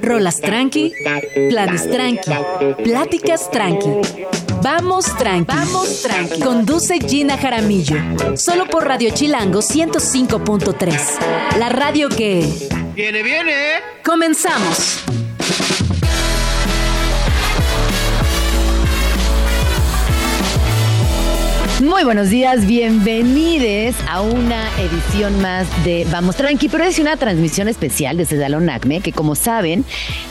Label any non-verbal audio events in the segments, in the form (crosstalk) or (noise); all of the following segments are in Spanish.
Rolas tranqui, planes tranqui, pláticas tranqui. Vamos tranqui, vamos tranqui. Conduce Gina Jaramillo, solo por Radio Chilango 105.3. La radio que... Viene, viene. Comenzamos. Muy buenos días, bienvenidos a una edición más de Vamos Tranqui, pero es una transmisión especial desde Salón Acme, que como saben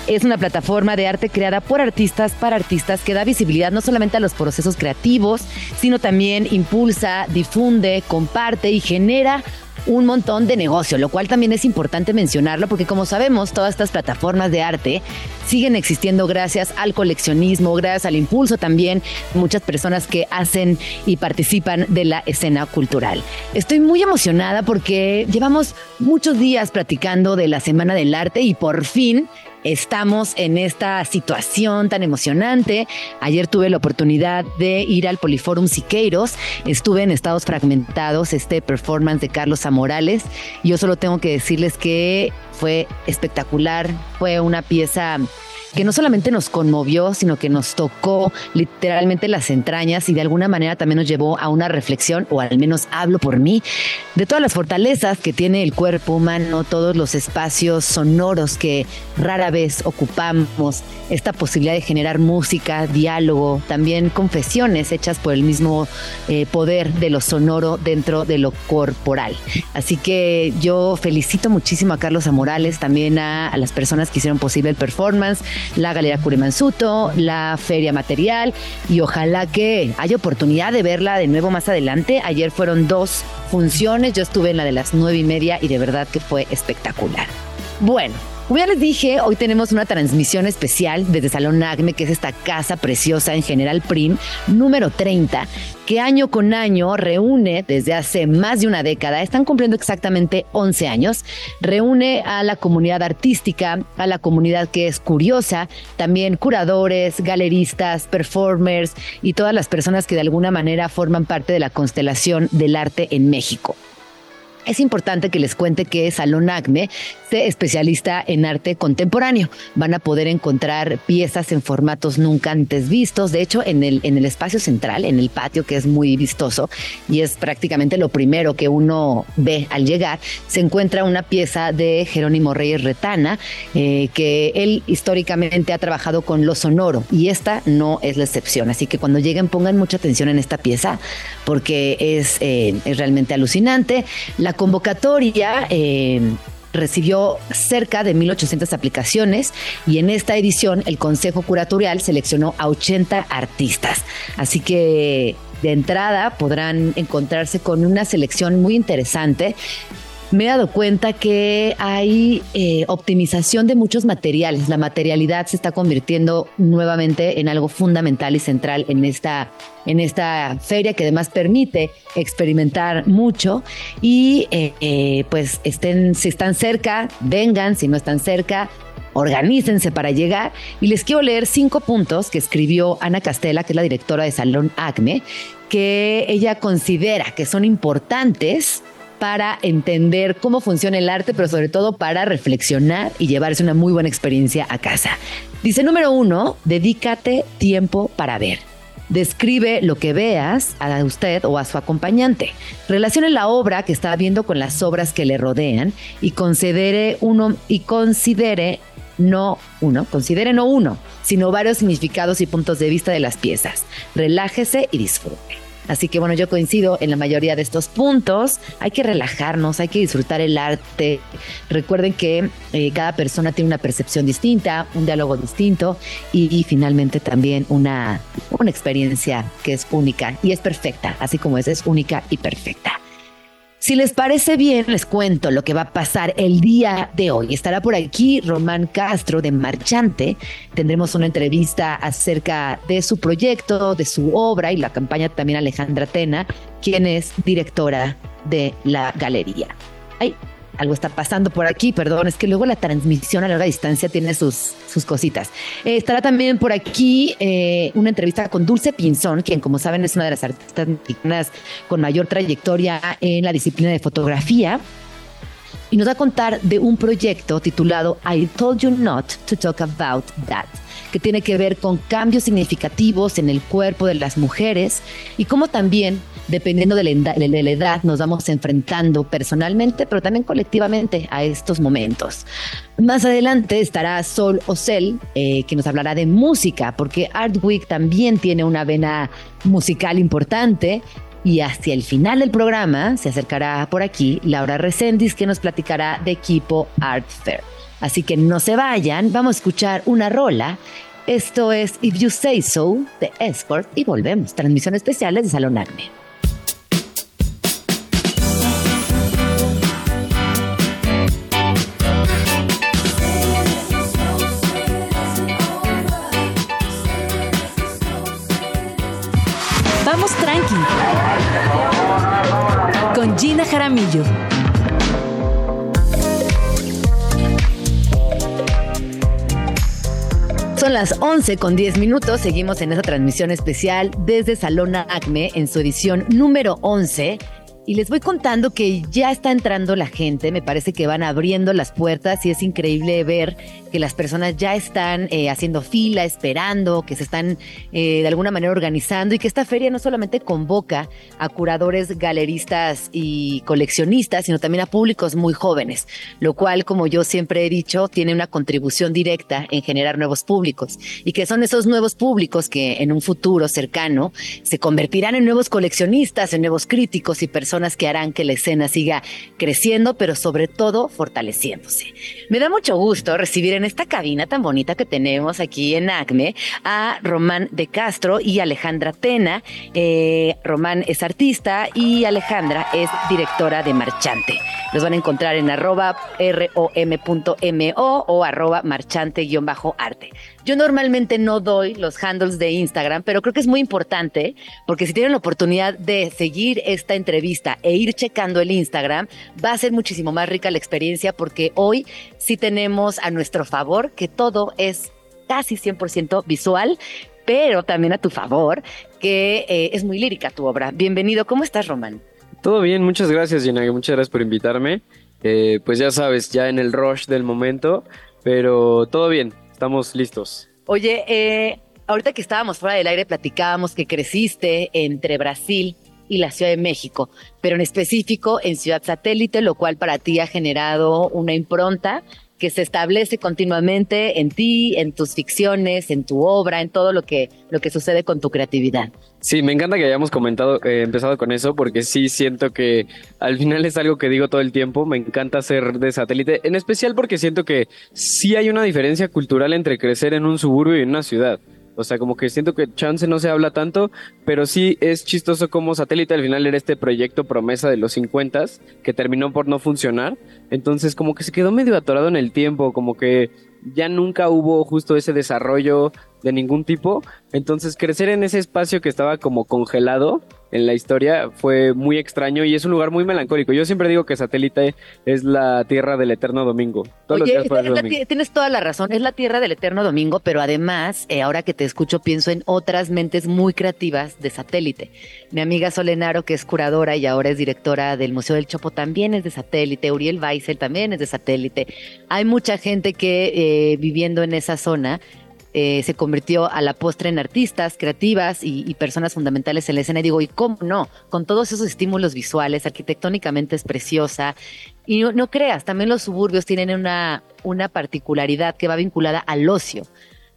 es una plataforma de arte creada por artistas para artistas que da visibilidad no solamente a los procesos creativos, sino también impulsa, difunde, comparte y genera un montón de negocio, lo cual también es importante mencionarlo porque como sabemos, todas estas plataformas de arte siguen existiendo gracias al coleccionismo, gracias al impulso también muchas personas que hacen y participan de la escena cultural. Estoy muy emocionada porque llevamos muchos días platicando de la Semana del Arte y por fin estamos en esta situación tan emocionante. Ayer tuve la oportunidad de ir al Poliforum Siqueiros. Estuve en Estados Fragmentados, este performance de Carlos Amorales. Yo solo tengo que decirles que fue espectacular. Fue una pieza que no solamente nos conmovió, sino que nos tocó literalmente las entrañas y de alguna manera también nos llevó a una reflexión, o al menos hablo por mí, de todas las fortalezas que tiene el cuerpo humano, todos los espacios sonoros que rara vez ocupamos, esta posibilidad de generar música, diálogo, también confesiones hechas por el mismo eh, poder de lo sonoro dentro de lo corporal. Así que yo felicito muchísimo a Carlos Amorales, también a, a las personas que hicieron posible el performance, la Galería Curimansuto, la Feria Material y ojalá que haya oportunidad de verla de nuevo más adelante. Ayer fueron dos funciones, yo estuve en la de las nueve y media y de verdad que fue espectacular. Bueno, como ya les dije, hoy tenemos una transmisión especial desde Salón Acme, que es esta casa preciosa en General Prim, número 30, que año con año reúne desde hace más de una década, están cumpliendo exactamente 11 años, reúne a la comunidad artística, a la comunidad que es curiosa, también curadores, galeristas, performers y todas las personas que de alguna manera forman parte de la constelación del arte en México. Es importante que les cuente que Salón Acme se especialista en arte contemporáneo. Van a poder encontrar piezas en formatos nunca antes vistos. De hecho, en el, en el espacio central, en el patio, que es muy vistoso y es prácticamente lo primero que uno ve al llegar, se encuentra una pieza de Jerónimo Reyes Retana, eh, que él históricamente ha trabajado con lo sonoro y esta no es la excepción. Así que cuando lleguen pongan mucha atención en esta pieza porque es, eh, es realmente alucinante. Convocatoria eh, recibió cerca de 1.800 aplicaciones y en esta edición el Consejo Curatorial seleccionó a 80 artistas. Así que de entrada podrán encontrarse con una selección muy interesante me he dado cuenta que hay eh, optimización de muchos materiales. La materialidad se está convirtiendo nuevamente en algo fundamental y central en esta, en esta feria que además permite experimentar mucho y eh, eh, pues estén, si están cerca, vengan, si no están cerca, organícense para llegar. Y les quiero leer cinco puntos que escribió Ana Castela, que es la directora de Salón ACME, que ella considera que son importantes para entender cómo funciona el arte, pero sobre todo para reflexionar y llevarse una muy buena experiencia a casa. Dice número uno, dedícate tiempo para ver. Describe lo que veas a usted o a su acompañante. Relacione la obra que está viendo con las obras que le rodean y considere uno y considere no uno, considere no uno, sino varios significados y puntos de vista de las piezas. Relájese y disfrute. Así que bueno, yo coincido en la mayoría de estos puntos. Hay que relajarnos, hay que disfrutar el arte. Recuerden que eh, cada persona tiene una percepción distinta, un diálogo distinto y, finalmente también una, una experiencia que es única y es perfecta, así como es, es única y perfecta. Si les parece bien, les cuento lo que va a pasar el día de hoy. Estará por aquí Román Castro de Marchante. Tendremos una entrevista acerca de su proyecto, de su obra y la campaña también Alejandra Tena, quien es directora de la galería. Algo está pasando por aquí, perdón, es que luego la transmisión a larga distancia tiene sus, sus cositas. Eh, estará también por aquí eh, una entrevista con Dulce Pinzón, quien como saben es una de las artistas mexicanas con mayor trayectoria en la disciplina de fotografía. Y nos va a contar de un proyecto titulado I Told You Not to Talk About That que tiene que ver con cambios significativos en el cuerpo de las mujeres y cómo también, dependiendo de la, edad, nos vamos enfrentando personalmente, pero también colectivamente a estos momentos. Más adelante estará Sol Ocel, eh, que nos hablará de música, porque Art Week también tiene una vena musical importante. Y hacia el final del programa se acercará por aquí Laura Recendis, que nos platicará de equipo Art Fair. Así que no se vayan, vamos a escuchar una rola. Esto es If You Say So de Escort y volvemos. Transmisión especiales de Salón Acme. Jaramillo. Son las 11 con 10 minutos. Seguimos en esa transmisión especial desde Salona Acme en su edición número 11 y les voy contando que ya está entrando la gente, me parece que van abriendo las puertas y es increíble ver que las personas ya están eh, haciendo fila, esperando, que se están eh, de alguna manera organizando y que esta feria no solamente convoca a curadores, galeristas y coleccionistas, sino también a públicos muy jóvenes, lo cual, como yo siempre he dicho, tiene una contribución directa en generar nuevos públicos y que son esos nuevos públicos que en un futuro cercano se convertirán en nuevos coleccionistas, en nuevos críticos y personas personas que harán que la escena siga creciendo, pero sobre todo fortaleciéndose. Me da mucho gusto recibir en esta cabina tan bonita que tenemos aquí en ACME a Román de Castro y Alejandra Tena. Eh, Román es artista y Alejandra es directora de Marchante. Los van a encontrar en arroba rom.mo o arroba marchante-arte. Yo normalmente no doy los handles de Instagram, pero creo que es muy importante porque si tienen la oportunidad de seguir esta entrevista e ir checando el Instagram, va a ser muchísimo más rica la experiencia porque hoy sí tenemos a nuestro favor que todo es casi 100% visual, pero también a tu favor que eh, es muy lírica tu obra. Bienvenido, ¿cómo estás, Román? Todo bien, muchas gracias, Gina, muchas gracias por invitarme. Eh, pues ya sabes, ya en el rush del momento, pero todo bien, estamos listos. Oye, eh, ahorita que estábamos fuera del aire platicábamos que creciste entre Brasil y la Ciudad de México, pero en específico en Ciudad Satélite, lo cual para ti ha generado una impronta que se establece continuamente en ti, en tus ficciones, en tu obra, en todo lo que, lo que sucede con tu creatividad. Sí, me encanta que hayamos comentado, eh, empezado con eso, porque sí siento que al final es algo que digo todo el tiempo. Me encanta ser de satélite, en especial porque siento que sí hay una diferencia cultural entre crecer en un suburbio y en una ciudad. O sea, como que siento que Chance no se habla tanto, pero sí es chistoso como satélite al final era este proyecto promesa de los 50 que terminó por no funcionar. Entonces, como que se quedó medio atorado en el tiempo, como que ya nunca hubo justo ese desarrollo de ningún tipo. Entonces, crecer en ese espacio que estaba como congelado en la historia fue muy extraño y es un lugar muy melancólico. Yo siempre digo que Satélite es la tierra del eterno domingo. Oye, tienes toda la razón, es la tierra del eterno domingo, pero además, eh, ahora que te escucho, pienso en otras mentes muy creativas de Satélite. Mi amiga Solenaro, que es curadora y ahora es directora del Museo del Chopo, también es de Satélite. Uriel Weissel también es de Satélite. Hay mucha gente que eh, viviendo en esa zona eh, se convirtió a la postre en artistas creativas y, personas fundamentales en la escena. Y digo, ¿y cómo no? Con todos esos estímulos visuales, arquitectónicamente es preciosa. Y no, creas, también los suburbios tienen una, una particularidad que va vinculada al ocio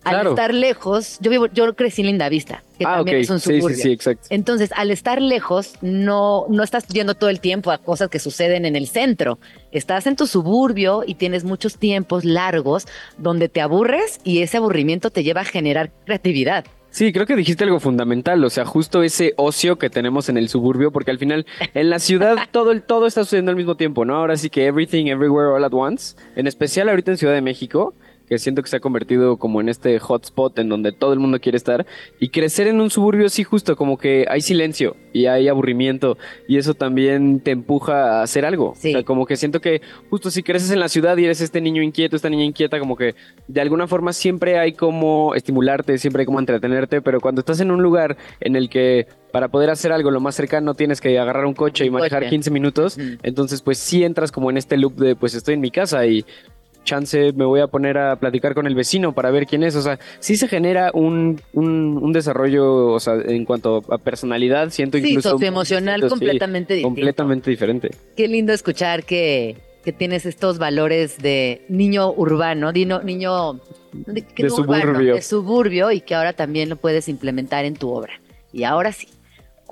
al estar lejos, yo vivo, yo crecí en Linda Vista, que ah, también es un suburbio. Sí, sí, sí, exacto. Entonces, al estar lejos, no, no estás yendo todo el tiempo a cosas que suceden en el centro. Estás en tu suburbio y tienes muchos tiempos largos donde te aburres y ese aburrimiento te lleva a generar creatividad. Sí, creo que dijiste algo fundamental, o sea, justo ese ocio que tenemos en el suburbio, porque al final en la ciudad (laughs) todo el todo está sucediendo al mismo tiempo, ¿no? Ahora sí que everything everywhere all at once, en especial ahorita en Ciudad de México, que siento que se ha convertido como en este hotspot en donde todo el mundo quiere estar. Y crecer en un suburbio sí justo como que hay silencio y hay aburrimiento y eso también te empuja a hacer algo. O sea, como que siento que justo si creces en la ciudad y eres este niño inquieto, esta niña inquieta, como que de alguna forma siempre hay como estimularte, siempre hay como entretenerte, pero cuando estás en un lugar en el que para poder hacer algo lo más cercano tienes que agarrar un coche y manejar 15 minutos, entonces pues sí entras como en este loop de pues estoy en mi casa y chance me voy a poner a platicar con el vecino para ver quién es. O sea, sí se genera un, un, desarrollo, o sea, en cuanto a personalidad, siento sí, incluso... socioemocional completamente diferente. Completamente diferente. Qué lindo escuchar que, que tienes estos valores de niño urbano, niño... niño de, suburbio. de suburbio y que ahora también lo puedes implementar en tu obra. Y ahora sí,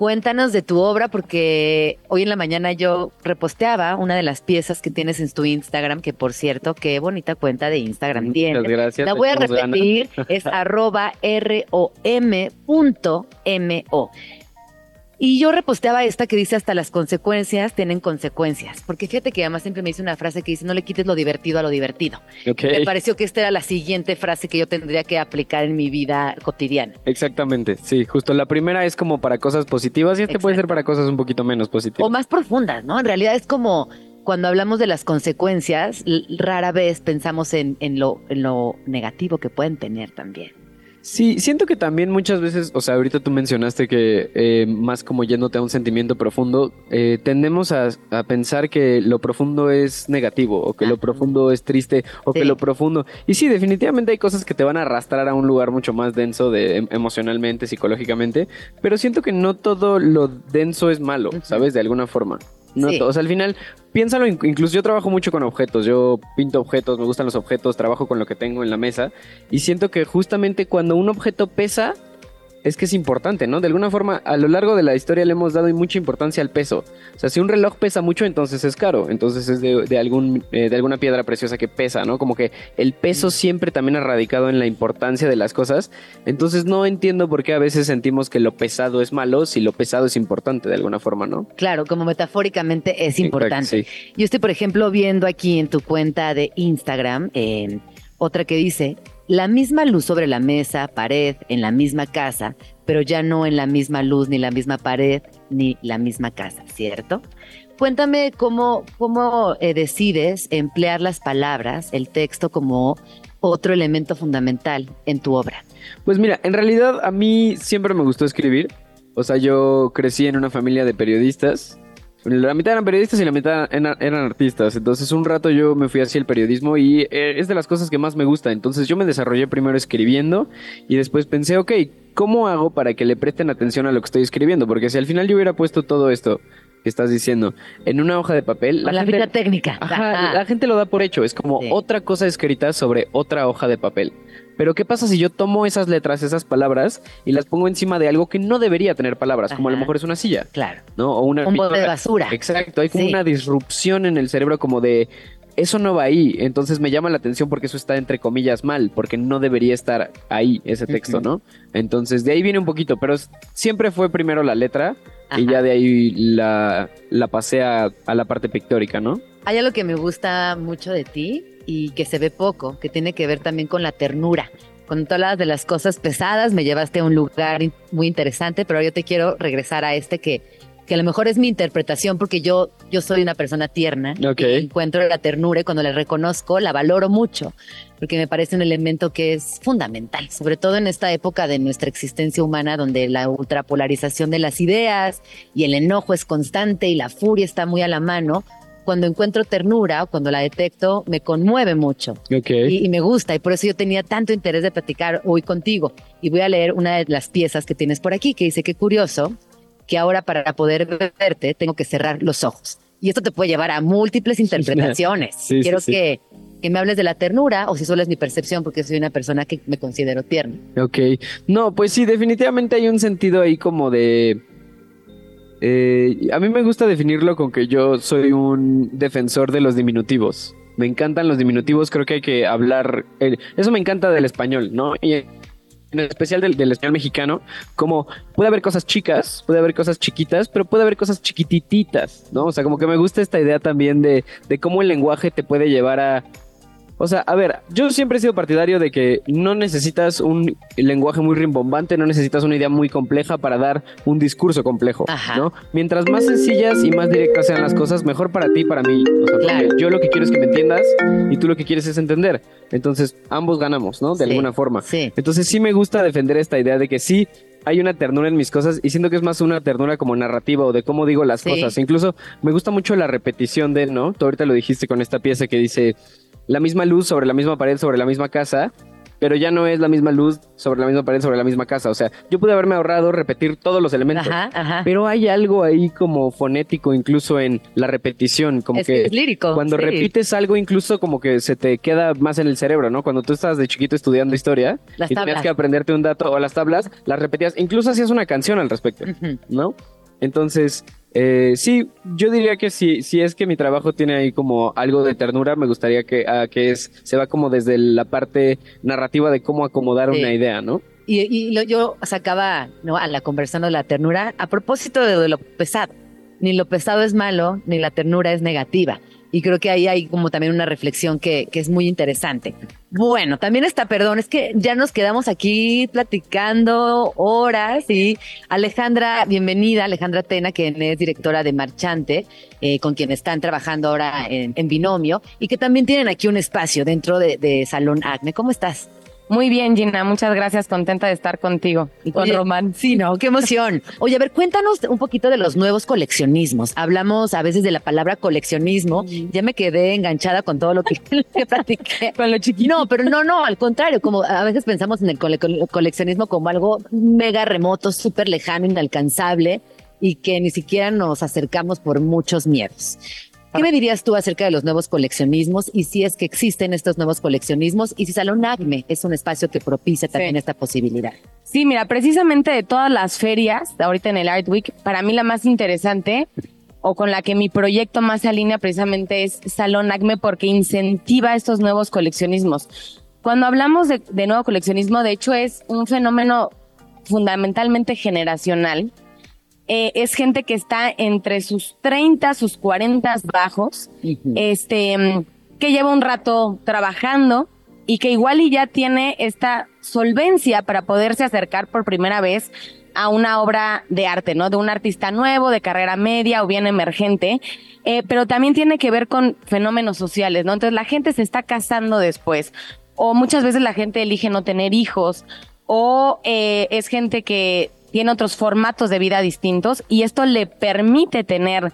Cuéntanos de tu obra porque hoy en la mañana yo reposteaba una de las piezas que tienes en tu Instagram, que por cierto, qué bonita cuenta de Instagram tienes. Muchas gracias. La voy a repetir, es (laughs) arroba rom.mo. Y yo reposteaba esta que dice hasta las consecuencias tienen consecuencias. Porque fíjate que además siempre me dice una frase que dice no le quites lo divertido a lo divertido. Me pareció que esta era la siguiente frase que yo tendría que aplicar en mi vida cotidiana. Exactamente, sí, justo la primera es como para cosas positivas y este puede ser para cosas un poquito menos positivas. O más profundas, ¿no? En realidad es como cuando hablamos de las consecuencias, rara vez pensamos en, en, lo, en lo negativo que pueden tener también. Sí, siento que también muchas veces, o sea, ahorita tú mencionaste que eh, más como yéndote a un sentimiento profundo, eh, tendemos a, pensar que lo profundo es negativo, o que lo profundo es triste, o que lo profundo... Y sí, definitivamente hay cosas que te van a arrastrar a un lugar mucho más denso de, em, emocionalmente, psicológicamente, pero siento que no todo lo denso es malo, ¿sabes? De alguna forma. No, o sea, al final, piénsalo, incluso yo trabajo mucho con objetos, yo pinto objetos, me gustan los objetos, trabajo con lo que tengo en la mesa y siento que justamente cuando un objeto pesa, es que es importante, ¿no? De alguna forma, a lo largo de la historia le hemos dado mucha importancia al peso. O sea, si un reloj pesa mucho, entonces es caro. Entonces es de, algún, eh, de alguna piedra preciosa que pesa, ¿no? Como que el peso siempre también ha radicado en la importancia de las cosas. Entonces no entiendo por qué a veces sentimos que lo pesado es malo si lo pesado es importante de alguna forma, ¿no? Claro, como metafóricamente es importante. Yo estoy, por ejemplo, viendo aquí en tu cuenta de Instagram, eh, otra que dice, la misma luz sobre la mesa, pared, en la misma casa, pero ya no en la misma luz, ni la misma pared, ni la misma casa, ¿cierto? Cuéntame cómo, cómo eh, decides emplear las palabras, el texto como otro elemento fundamental en tu obra. Pues mira, en realidad a mí siempre me gustó escribir. O sea, yo crecí en una familia de periodistas la mitad eran periodistas y la mitad eran, artistas. Entonces un rato yo me fui hacia el periodismo y eh, es de las cosas que más me gusta. Entonces yo me desarrollé primero escribiendo y después pensé, ok, ¿cómo hago para que le presten atención a lo que estoy escribiendo? Porque si al final yo hubiera puesto todo esto que estás diciendo en una hoja de papel. La, gente, técnica. la gente lo da por hecho. Es como otra cosa escrita sobre otra hoja de papel. Pero ¿qué pasa si yo tomo esas letras, esas palabras y las pongo encima de algo que no debería tener palabras, como a lo mejor es una silla? Claro. ¿No? O una un de basura. Exacto, hay como una disrupción en el cerebro como de eso no va ahí, entonces me llama la atención porque eso está entre comillas mal, porque no debería estar ahí ese texto, ¿no? Entonces de ahí viene un poquito, pero siempre fue primero la letra y ya de ahí la, la pasé a, a la parte pictórica, ¿no? Hay algo que me gusta mucho de ti y que se ve poco, que tiene que ver también con la ternura. Cuando tú hablabas de las cosas pesadas, me llevaste a un lugar muy interesante, pero yo te quiero regresar a este que, que a lo mejor es mi interpretación, porque yo, yo soy una persona tierna. encuentro la ternura y cuando la reconozco, la valoro mucho, porque me parece un elemento que es fundamental, sobre todo en esta época de nuestra existencia humana, donde la ultrapolarización de las ideas y el enojo es constante y la furia está muy a la mano cuando encuentro ternura o cuando la detecto, me conmueve mucho. Y, me gusta. Y por eso yo tenía tanto interés de platicar hoy contigo. Y voy a leer una de las piezas que tienes por aquí, que dice, qué curioso, que ahora para poder verte tengo que cerrar los ojos. Y esto te puede llevar a múltiples (laughs) interpretaciones. Quiero que, que me hables de la ternura o si solo es mi percepción porque soy una persona que me considero tierna. Ok. No, pues sí, definitivamente hay un sentido ahí como de eh, a mí me gusta definirlo con que yo soy un defensor de los diminutivos. Me encantan los diminutivos, creo que hay que hablar... eso me encanta del español, ¿no? Y en especial del, español mexicano, como puede haber cosas chicas, puede haber cosas chiquitas, pero puede haber cosas chiquitititas, ¿no? O sea, como que me gusta esta idea también de cómo el lenguaje te puede llevar a O sea, a ver, yo siempre he sido partidario de que no necesitas un lenguaje muy rimbombante, no necesitas una idea muy compleja para dar un discurso complejo, ¿no? Mientras más sencillas y más directas sean las cosas, mejor para ti y para mí. O sea, yo lo que quiero es que me entiendas y tú lo que quieres es entender. Entonces, ambos ganamos, ¿no? De alguna forma. Sí. Entonces, sí me gusta defender esta idea de que sí hay una ternura en mis cosas y siento que es más una ternura como narrativa o de cómo digo las cosas. Incluso me gusta mucho la repetición de, ¿no? Tú ahorita lo dijiste con esta pieza que dice la misma luz sobre la misma pared, sobre la misma casa, pero ya no es la misma luz sobre la misma pared, sobre la misma casa. O sea, yo pude haberme ahorrado repetir todos los elementos, Ajá, ajá. pero hay algo ahí como fonético incluso en la repetición, como Es- que es lírico, cuando sí. repites algo incluso como que se te queda más en el cerebro, ¿no? Cuando tú estabas de chiquito estudiando historia Las y tenías que aprenderte un dato o las tablas, las repetías, incluso hacías una canción al respecto. ¿no? Entonces, eh, sí, yo diría que si, si es que mi trabajo tiene ahí como algo de ternura, me gustaría que, ah, que es, se va como desde la parte narrativa de cómo acomodar Sí. una idea, ¿no? Y, y lo- yo sacaba ¿no? a la conversación de la ternura a propósito de, de lo pesado. Ni lo pesado es malo, ni la ternura es negativa. Y creo que ahí hay como también una reflexión que, que es muy interesante. Bueno, también está, perdón, es que ya nos quedamos aquí platicando horas y Alejandra, bienvenida, Alejandra Tena, quien es directora de Marchante, eh, con quien están trabajando ahora en, en binomio y que también tienen aquí un espacio dentro de, Salón Acme. ¿Cómo estás? Muy bien, Gina, muchas gracias, contenta de estar contigo y con Oye, Román. Sí, no, qué emoción. (laughs) Oye, a ver, cuéntanos un poquito de los nuevos coleccionismos. Hablamos a veces de la palabra coleccionismo. Ya me quedé enganchada con todo lo que, (laughs) que platiqué. Con lo chiquito. No, pero no, no, al contrario, como a veces pensamos en el cole- coleccionismo como algo mega remoto, súper lejano, inalcanzable y que ni siquiera nos acercamos por muchos miedos. ¿Qué me dirías tú acerca de los nuevos coleccionismos y si es que existen estos nuevos coleccionismos y si Salón Acme es un espacio que propicia también Sí. esta posibilidad? Sí, mira, precisamente de todas las ferias, ahorita en el Art Week, para mí la más interesante o con la que mi proyecto más se alinea precisamente es Salón Acme porque incentiva estos nuevos coleccionismos. Cuando hablamos de, de nuevo coleccionismo, de hecho es un fenómeno fundamentalmente generacional. Eh, es gente que está entre sus 30, sus 40 bajos, este, que lleva un rato trabajando y que igual y ya tiene esta solvencia para poderse acercar por primera vez a una obra de arte, ¿no? De un artista nuevo, de carrera media o bien emergente, eh, pero también tiene que ver con fenómenos sociales, ¿no? Entonces la gente se está casando después, o muchas veces la gente elige no tener hijos, o eh, es gente que tiene otros formatos de vida distintos y esto le permite tener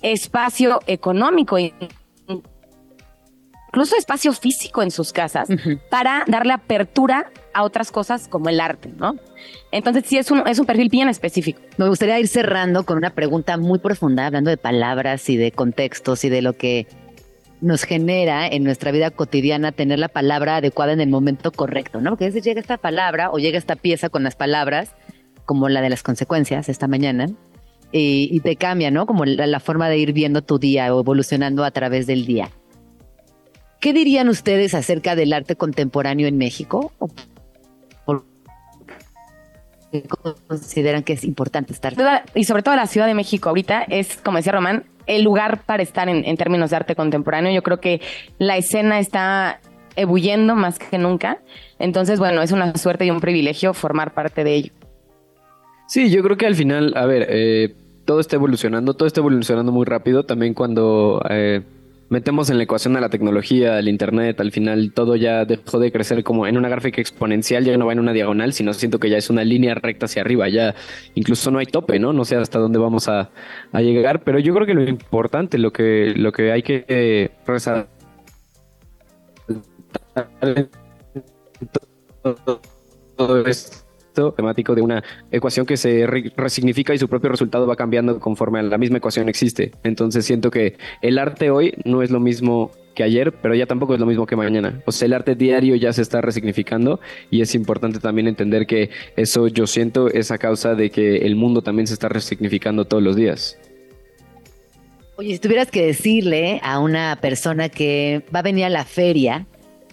espacio económico y incluso espacio físico en sus casas para darle apertura a otras cosas como el arte, ¿no? Entonces sí es un, es un perfil bien específico. Me gustaría ir cerrando con una pregunta muy profunda, hablando de palabras y de contextos y de lo que nos genera en nuestra vida cotidiana tener la palabra adecuada en el momento correcto, ¿no? Porque a veces llega esta palabra o llega esta pieza con las palabras, como la de las consecuencias esta mañana, y, te cambia, ¿no? Como la, forma de ir viendo tu día o evolucionando a través del día. ¿Qué dirían ustedes acerca del arte contemporáneo en México? ¿O qué consideran que es importante estar? Y sobre todo la Ciudad de México ahorita es, como decía Román, el lugar para estar en, en términos de arte contemporáneo. Yo creo que la escena está ebulliendo más que nunca. Entonces, bueno, es una suerte y un privilegio formar parte de ello. Sí, yo creo que al final, a ver, eh, todo está evolucionando, todo está evolucionando muy rápido. También cuando eh, metemos en la ecuación a la tecnología, al internet, al final todo ya dejó de crecer como en una gráfica exponencial, ya no va en una diagonal, sino siento que ya es una línea recta hacia arriba, ya incluso no hay tope, ¿no? No sé hasta dónde vamos a, llegar, pero yo creo que lo importante, lo que, lo que hay que eh, resaltar todo esto temático de una ecuación que se re- resignifica y su propio resultado va cambiando conforme a la misma ecuación existe. Entonces siento que el arte hoy no es lo mismo que ayer, pero ya tampoco es lo mismo que mañana. O sea, el arte diario ya se está resignificando y es importante también entender que eso yo siento es a causa de que el mundo también se está resignificando todos los días. Oye, si tuvieras que decirle a una persona que va a venir a la feria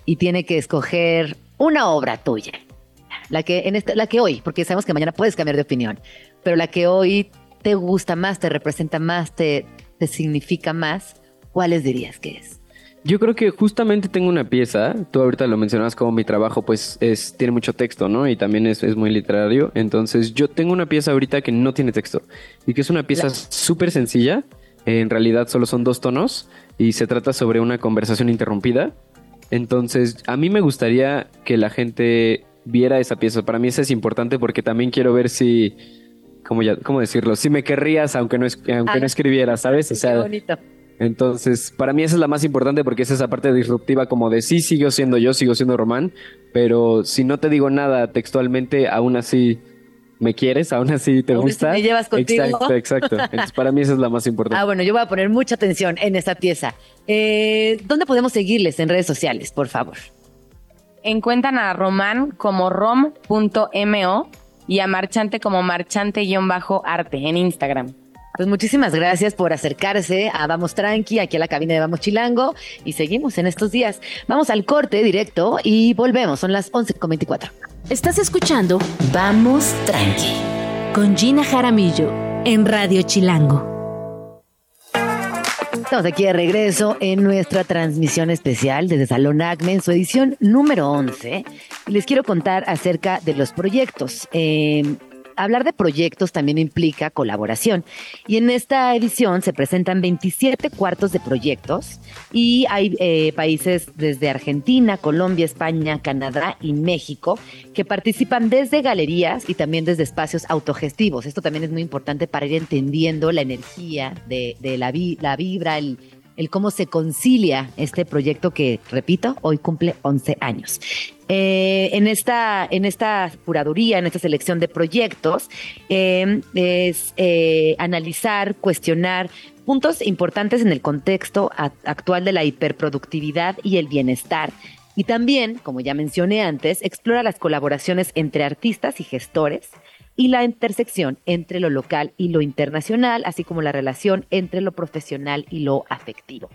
y tiene que escoger una obra tuya, la que en esta, la que hoy, porque sabemos que mañana puedes cambiar de opinión, pero la que hoy te gusta más, te representa más, te, te significa más, ¿cuáles dirías que es? Yo creo que justamente tengo una pieza, tú ahorita lo mencionabas como mi trabajo pues es, tiene mucho texto, ¿no? Y también es, es muy literario, entonces yo tengo una pieza ahorita que no tiene texto y que es una pieza súper sencilla, en realidad solo son dos tonos y se trata sobre una conversación interrumpida, entonces a mí me gustaría que la gente viera esa pieza, para mí eso es importante porque también quiero ver si... ¿Cómo, ya, ¿Cómo decirlo? Si me querrías aunque no, es- aunque no Ah. escribieras, ¿sabes? O Qué sea, bonito. entonces, para mí esa es la más importante porque es esa parte disruptiva como de sí, sigo siendo yo, sigo siendo Román, pero si no te digo nada textualmente, aún así me quieres, aún así te Aún gusta. me llevas contigo. Exacto, exacto. Entonces, para mí esa es la más importante. (laughs) Ah, bueno, yo voy a poner mucha atención en esta pieza. Eh, ¿Dónde podemos seguirles en redes sociales, por favor? Encuentran a Román como rom.mo y a Marchante como marchante-arte en Instagram. Pues muchísimas gracias por acercarse a Vamos Tranqui, aquí a la cabina de Vamos Chilango, y seguimos en estos días. Vamos al corte directo y volvemos, son las 11.24. Estás escuchando Vamos Tranqui con Gina Jaramillo en Radio Chilango. Estamos aquí de regreso en nuestra transmisión especial desde Salón ACME en su edición número 11. Y les quiero contar acerca de los proyectos. Eh, hablar de proyectos también implica colaboración. Y en esta edición se presentan 27 cuartos de proyectos y hay eh, países desde Argentina, Colombia, España, Canadá y México que participan desde galerías y también desde espacios autogestivos. Esto también es muy importante para ir entendiendo la energía de, la, la vibra, el, el cómo se concilia este proyecto que, repito, hoy cumple 11 años. Eh, en, esta, en esta curaduría, en esta selección de proyectos, eh, es eh, analizar, cuestionar puntos importantes en el contexto actual de la hiperproductividad y el bienestar. Y también, como ya mencioné antes, explora las colaboraciones entre artistas y gestores y la intersección entre lo local y lo internacional, así como la relación entre lo profesional y lo afectivo.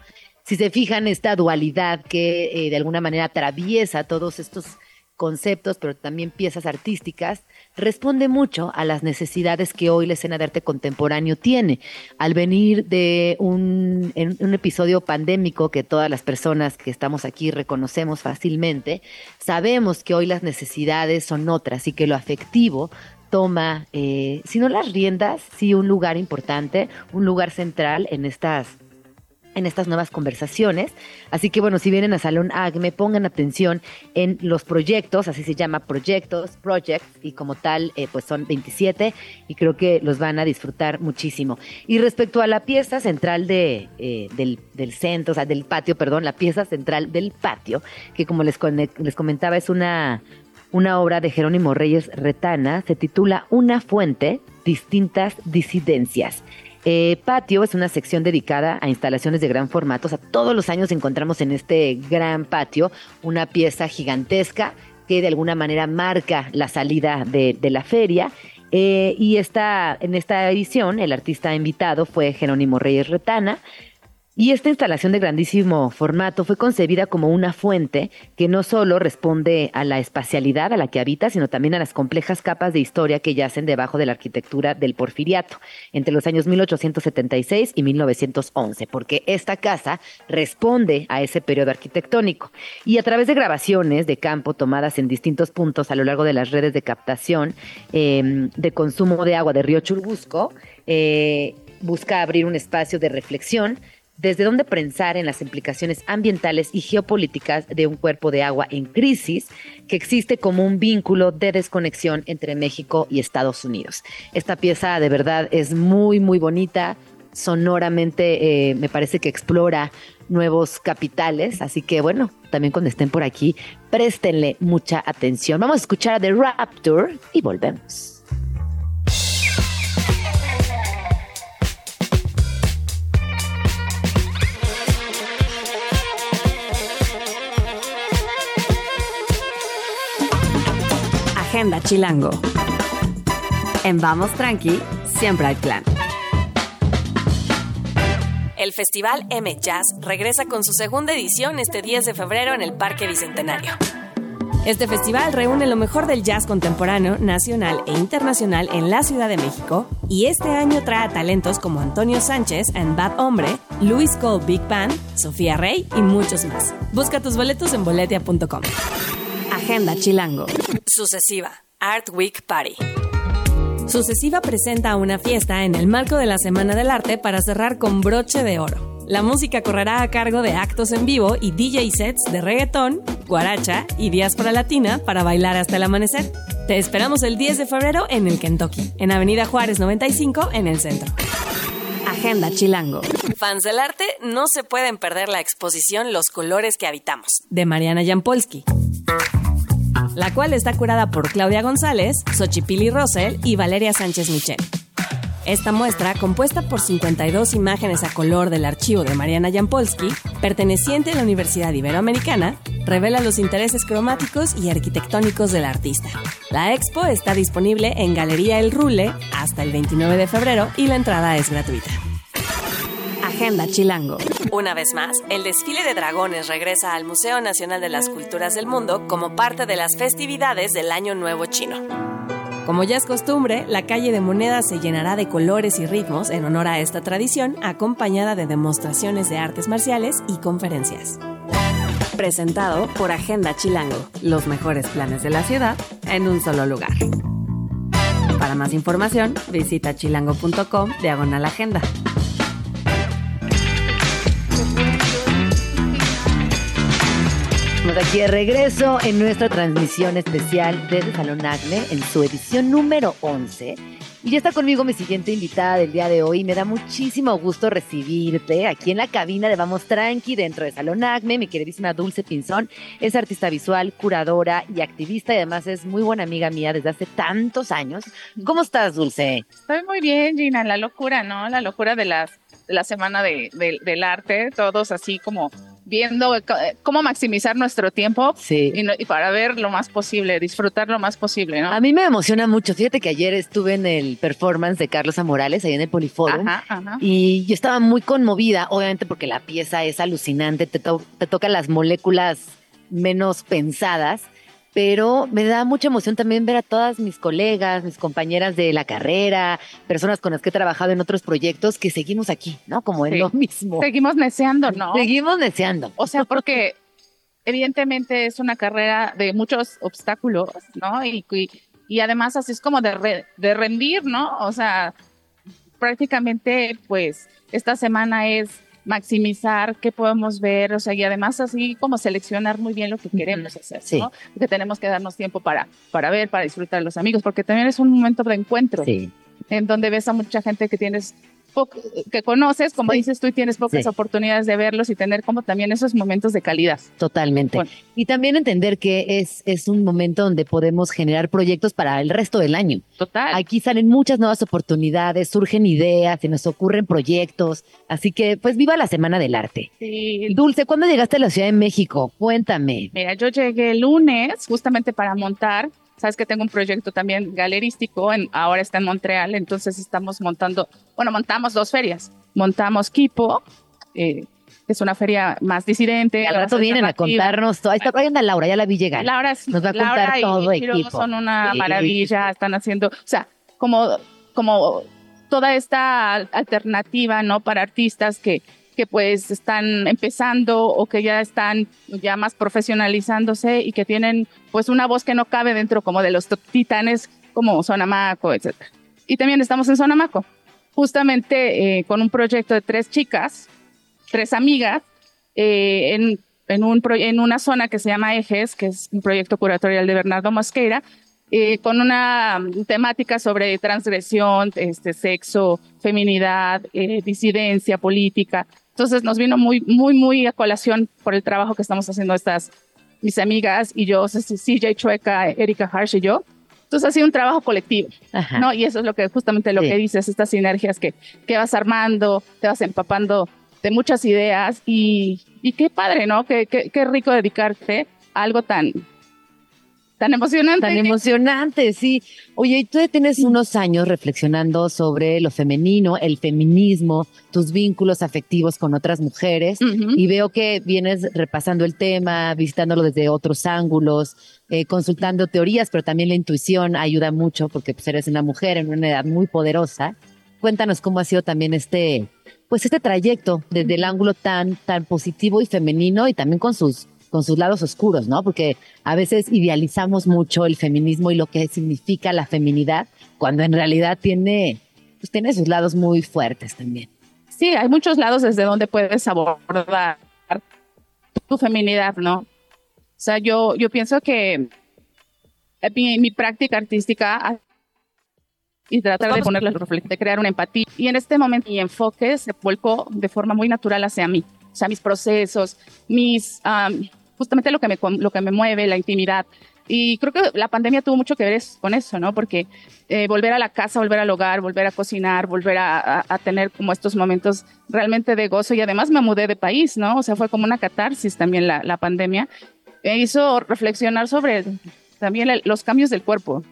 Si se fijan, esta dualidad que eh, de alguna manera atraviesa todos estos conceptos, pero también piezas artísticas, responde mucho a las necesidades que hoy la escena de arte contemporáneo tiene. Al venir de un, un episodio pandémico que todas las personas que estamos aquí reconocemos fácilmente, sabemos que hoy las necesidades son otras y que lo afectivo toma, eh, si no las riendas, sí un lugar importante, un lugar central en estas en estas nuevas conversaciones. Así que bueno, si vienen a Salón ACME, pongan atención en los proyectos, así se llama proyectos, projects, y como tal, eh, pues son 27 y creo que los van a disfrutar muchísimo. Y respecto a la pieza central de, eh, del, del centro, o sea, del patio, perdón, la pieza central del patio, que como les, les comentaba es una, una obra de Jerónimo Reyes Retana, se titula Una fuente, distintas disidencias. Eh, patio es una sección dedicada a instalaciones de gran formato. O sea, todos los años encontramos en este gran patio una pieza gigantesca que de alguna manera marca la salida de, la feria. Eh, y esta, en esta edición, el artista invitado fue Jerónimo Reyes Retana. Y esta instalación de grandísimo formato fue concebida como una fuente que no solo responde a la espacialidad a la que habita, sino también a las complejas capas de historia que yacen debajo de la arquitectura del porfiriato entre los años 1876 y 1911, porque esta casa responde a ese periodo arquitectónico. Y a través de grabaciones de campo tomadas en distintos puntos a lo largo de las redes de captación eh, de consumo de agua de Río Churubusco, eh, busca abrir un espacio de reflexión desde dónde pensar en las implicaciones ambientales y geopolíticas de un cuerpo de agua en crisis que existe como un vínculo de desconexión entre México y Estados Unidos. Esta pieza de verdad es muy, muy bonita, sonoramente eh, me parece que explora nuevos capitales, así que bueno, también cuando estén por aquí, préstenle mucha atención. Vamos a escuchar a The Raptor y volvemos. Agenda Chilango. En Vamos Tranqui, siempre hay plan. El Festival M Jazz regresa con su segunda edición este 10 de febrero en el Parque Bicentenario. Este festival reúne lo mejor del jazz contemporáneo, nacional e internacional en la Ciudad de México y este año trae talentos como Antonio Sánchez en Bad Hombre, Luis Cole Big Band, Sofía Rey y muchos más. Busca tus boletos en boletia.com. Agenda Chilango. Sucesiva. Art Week Party. Sucesiva presenta una fiesta en el marco de la Semana del Arte para cerrar con broche de oro. La música correrá a cargo de actos en vivo y DJ sets de reggaetón, guaracha y diáspora latina para bailar hasta el amanecer. Te esperamos el 10 de febrero en el Kentucky, en Avenida Juárez 95 en el centro. Agenda Chilango. Fans del arte no se pueden perder la exposición Los colores que habitamos, de Mariana Jampolsky la cual está curada por Claudia González, Xochipili Rosel y Valeria Sánchez Michel. Esta muestra, compuesta por 52 imágenes a color del archivo de Mariana Jampolsky, perteneciente a la Universidad Iberoamericana, revela los intereses cromáticos y arquitectónicos del artista. La expo está disponible en Galería El Rule hasta el 29 de febrero y la entrada es gratuita. Agenda Chilango. Una vez más, el desfile de dragones regresa al Museo Nacional de las Culturas del Mundo como parte de las festividades del Año Nuevo Chino. Como ya es costumbre, la calle de Moneda se llenará de colores y ritmos en honor a esta tradición, acompañada de demostraciones de artes marciales y conferencias. Presentado por Agenda Chilango, los mejores planes de la ciudad en un solo lugar. Para más información, visita chilango.com diagonal agenda. Estamos aquí regreso en nuestra transmisión especial desde Salón Acme en su edición número 11. Y ya está conmigo mi siguiente invitada del día de hoy. Me da muchísimo gusto recibirte aquí en la cabina de Vamos Tranqui dentro de Salón Acme. Mi queridísima Dulce Pinzón es artista visual, curadora y activista y además es muy buena amiga mía desde hace tantos años. ¿Cómo estás, Dulce? Estoy muy bien, Gina. La locura, ¿no? La locura de las la semana de, del arte, todos así como viendo eh, cómo maximizar nuestro tiempo y, para ver lo más posible, disfrutar lo más posible, ¿no? A mí me emociona mucho. Fíjate que ayer estuve en el performance de Carlos Amorales, ahí en el Poliforum, y yo estaba muy conmovida, obviamente porque la pieza es alucinante, te, te toca las moléculas menos pensadas pero me da mucha emoción también ver a todas mis colegas, mis compañeras de la carrera, personas con las que he trabajado en otros proyectos que seguimos aquí, ¿no? Como en lo mismo. Seguimos neceando, ¿no? Seguimos neceando. O sea, porque evidentemente es una carrera de muchos obstáculos, ¿no? Y, y, además así es como de, de rendir, ¿no? O sea, prácticamente pues esta semana es maximizar qué podemos ver, o sea, y además así como seleccionar muy bien lo que queremos hacer, ¿no? Que tenemos que darnos tiempo para, para ver, para disfrutar de los amigos, porque también es un momento de encuentro, en donde ves a mucha gente que tienes que conoces, como dices tú, y tienes pocas oportunidades de verlos y tener como también esos momentos de calidad. Totalmente. Y también entender que es, es un momento donde podemos generar proyectos para el resto del año. Total. Aquí salen muchas nuevas oportunidades, surgen ideas, se nos ocurren proyectos. Así que, pues, viva la Semana del Arte. Sí. Dulce, ¿cuándo llegaste a la Ciudad de México? Cuéntame. Mira, yo llegué el lunes justamente para montar Sabes que tengo un proyecto también galerístico, en, ahora está en Montreal, entonces estamos montando, bueno, montamos dos ferias. Montamos Kipo, eh, que es una feria más disidente. al rato vienen a contarnos todo. Ahí está, ahí Laura, ya la vi llegar. Laura Nos va a contar todo y equipo. son una maravilla, están haciendo, o sea, como, como toda esta alternativa, ¿no? Para artistas que que pues están empezando o que ya están ya más profesionalizándose y que tienen pues una voz que no cabe dentro como de los titanes como Sonamaco, etc. Y también estamos en Sonamaco, justamente eh, con un proyecto de tres chicas, tres amigas, eh, en, en, un en una zona que se llama Ejes, que es un proyecto curatorial de Bernardo Mosqueira, eh, con una temática sobre transgresión, este, sexo, feminidad, disidencia política. Entonces nos vino muy, muy, muy a colación por el trabajo que estamos haciendo estas, mis amigas y yo, CJ Chueca, Erika Harsh y yo. Entonces ha sido un trabajo colectivo, ¿no? Y eso es lo que justamente lo que dices, estas sinergias que, que vas armando, te vas empapando de muchas ideas y, y qué padre, ¿no? Qué, qué, qué rico dedicarte a algo tan, tan emocionante. Tan emocionante, sí. Oye, y tú tienes unos años reflexionando sobre lo femenino, el feminismo, tus vínculos afectivos con otras mujeres, y veo que vienes repasando el tema, visitándolo desde otros ángulos, eh, consultando teorías, pero también la intuición ayuda mucho porque pues, eres una mujer en una edad muy poderosa. Cuéntanos cómo ha sido también este, pues este trayecto desde el ángulo tan, tan positivo y femenino y también con sus con sus lados oscuros, ¿no? Porque a veces idealizamos mucho el feminismo y lo que significa la feminidad, cuando en realidad tiene, pues tiene sus lados muy fuertes también. Sí, hay muchos lados desde donde puedes abordar tu feminidad, ¿no? O sea, yo, yo pienso que mi, mi práctica artística y tratar de ponerle de crear una empatía. Y en este momento mi enfoque se volcó de forma muy natural hacia mí. O sea, mis procesos, mis, justamente lo que me, lo que me mueve, la intimidad. Y creo que la pandemia tuvo mucho que ver con eso, ¿no? Porque eh, volver a la casa, volver al hogar, volver a cocinar, volver a, a, tener como estos momentos realmente de gozo. Y además me mudé de país, ¿no? O sea, fue como una catarsis también la, la pandemia. Me hizo reflexionar sobre también los cambios del cuerpo,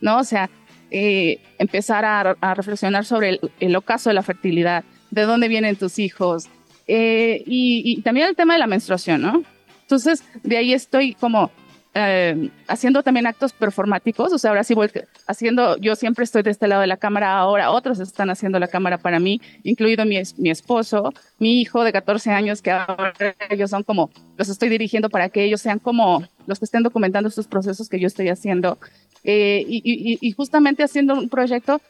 ¿no? O sea, eh, empezar a, a, reflexionar sobre el, el, ocaso de la fertilidad, de dónde vienen tus hijos, eh, y, y también el tema de la menstruación, ¿no? Entonces, de ahí estoy como eh, haciendo también actos performáticos, o sea, ahora sí voy haciendo, yo siempre estoy de este lado de la cámara, ahora otros están haciendo la cámara para mí, incluido mi, esposo, mi hijo de 14 años, que ahora ellos son como, los estoy dirigiendo para que ellos sean como los que estén documentando estos procesos que yo estoy haciendo, eh, y, y justamente haciendo un proyecto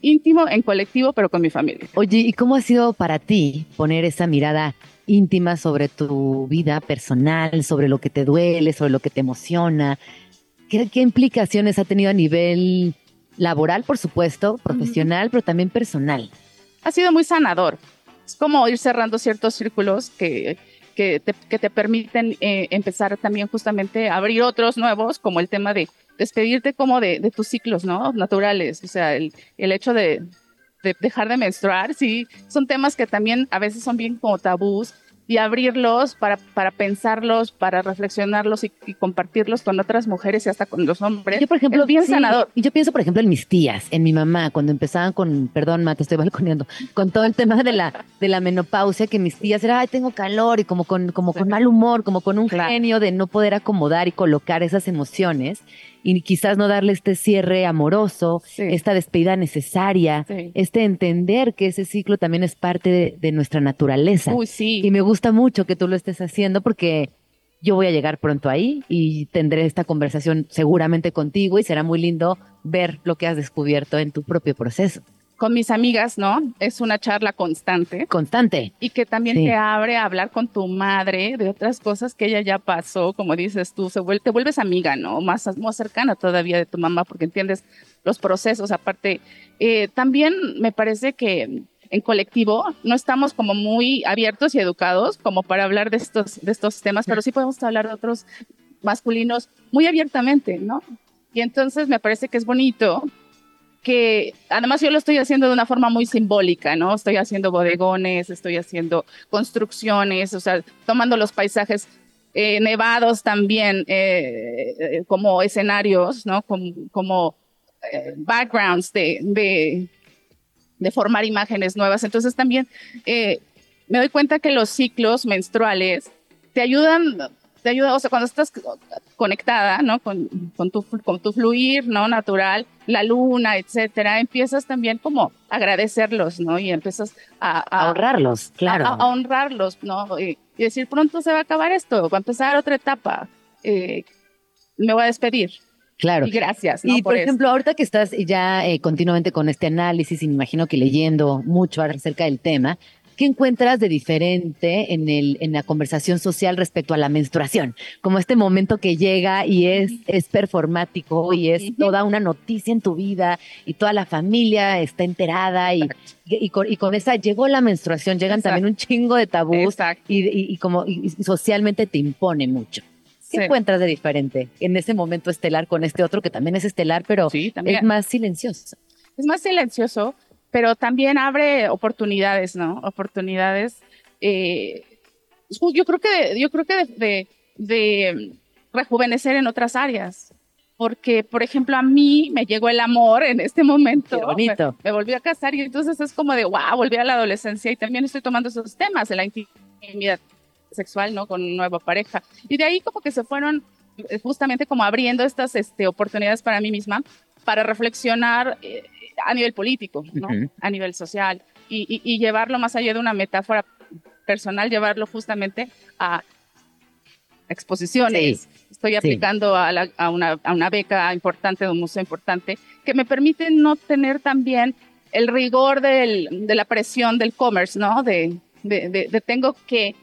íntimo, en colectivo, pero con mi familia. Oye, ¿y cómo ha sido para ti poner esa mirada íntima sobre tu vida personal, sobre lo que te duele, sobre lo que te emociona. ¿Qué, implicaciones ha tenido a nivel laboral, por supuesto, profesional, pero también personal? Ha sido muy sanador. Es como ir cerrando ciertos círculos que, que, te, permiten eh, empezar también justamente a abrir otros nuevos, como el tema de despedirte como de, tus ciclos, ¿no? Naturales. O sea, el, el hecho de, de dejar de menstruar, sí, son temas que también a veces son bien como tabús y abrirlos para, para pensarlos, para reflexionarlos y, compartirlos con otras mujeres y hasta con los hombres. Yo, por ejemplo, bien sanador. Yo pienso, por ejemplo, en mis tías, en mi mamá, cuando empezaban con, perdón, ma, te estoy balconeando, con todo el tema de la, de la menopausia, que mis tías eran, ay, tengo calor, y como con, como con mal humor, como con un genio de no poder acomodar y colocar esas emociones y quizás no darle este cierre amoroso, esta despedida necesaria, este entender que ese ciclo también es parte de, nuestra naturaleza. Uy, sí. Y me gusta mucho que tú lo estés haciendo porque yo voy a llegar pronto ahí y tendré esta conversación seguramente contigo y será muy lindo ver lo que has descubierto en tu propio proceso con mis amigas, ¿no? Es una charla constante. Constante. Y que también te abre a hablar con tu madre de otras cosas que ella ya pasó, como dices tú, se te vuelves amiga, ¿no? Más, más cercana todavía de tu mamá porque entiendes los procesos. Aparte, eh, también me parece que en colectivo no estamos como muy abiertos y educados como para hablar de estos, de estos temas, pero sí podemos hablar de otros masculinos muy abiertamente, ¿no? Y entonces me parece que es bonito que además yo lo estoy haciendo de una forma muy simbólica, ¿no? Estoy haciendo bodegones, estoy haciendo construcciones, o sea, tomando los paisajes eh, nevados también eh, eh, como escenarios, ¿no? Como, backgrounds de, de, formar imágenes nuevas. Entonces también me doy cuenta que los ciclos menstruales te ayudan te ayuda, o sea, cuando estás conectada, ¿no? Con, con, tu, con tu fluir, ¿no? Natural, la luna, etcétera, empiezas también como a agradecerlos, ¿no? Y empiezas a... A, honrarlos, claro. A, honrarlos, ¿no? Y, decir, pronto se va a acabar esto, va a empezar otra etapa, eh, me voy a despedir. Claro. Y gracias. ¿no? Y por, ejemplo, ahorita que estás ya eh, continuamente con este análisis y me imagino que leyendo mucho acerca del tema, ¿Qué encuentras de diferente en, el, en la conversación social respecto a la menstruación? Como este momento que llega y es, es performático y es toda una noticia en tu vida y toda la familia está enterada y, y, con, esa llegó la menstruación, llegan también un chingo de tabús y, y, como socialmente te impone mucho. ¿Qué encuentras de diferente en ese momento estelar con este otro que también es estelar, pero es más silencioso? Es más silencioso, pero también abre oportunidades, ¿no? Oportunidades. Eh, yo creo que, yo creo que de, de, rejuvenecer en otras áreas. porque, por ejemplo, a mí me llegó el amor en este momento. Qué bonito. Me, volví a casar y entonces es como de, wow, volví a la adolescencia y también estoy tomando esos temas de la intimidad sexual, ¿no? Con nueva pareja. Y de ahí como que se fueron eh, justamente como abriendo estas este, oportunidades para mí misma para reflexionar eh, a nivel político, ¿no? A nivel social y, y llevarlo más allá de una metáfora personal, llevarlo justamente a exposiciones. Estoy aplicando a, una, beca importante de un museo importante que me permite no tener también el rigor de la presión del commerce, ¿no? De, de, tengo que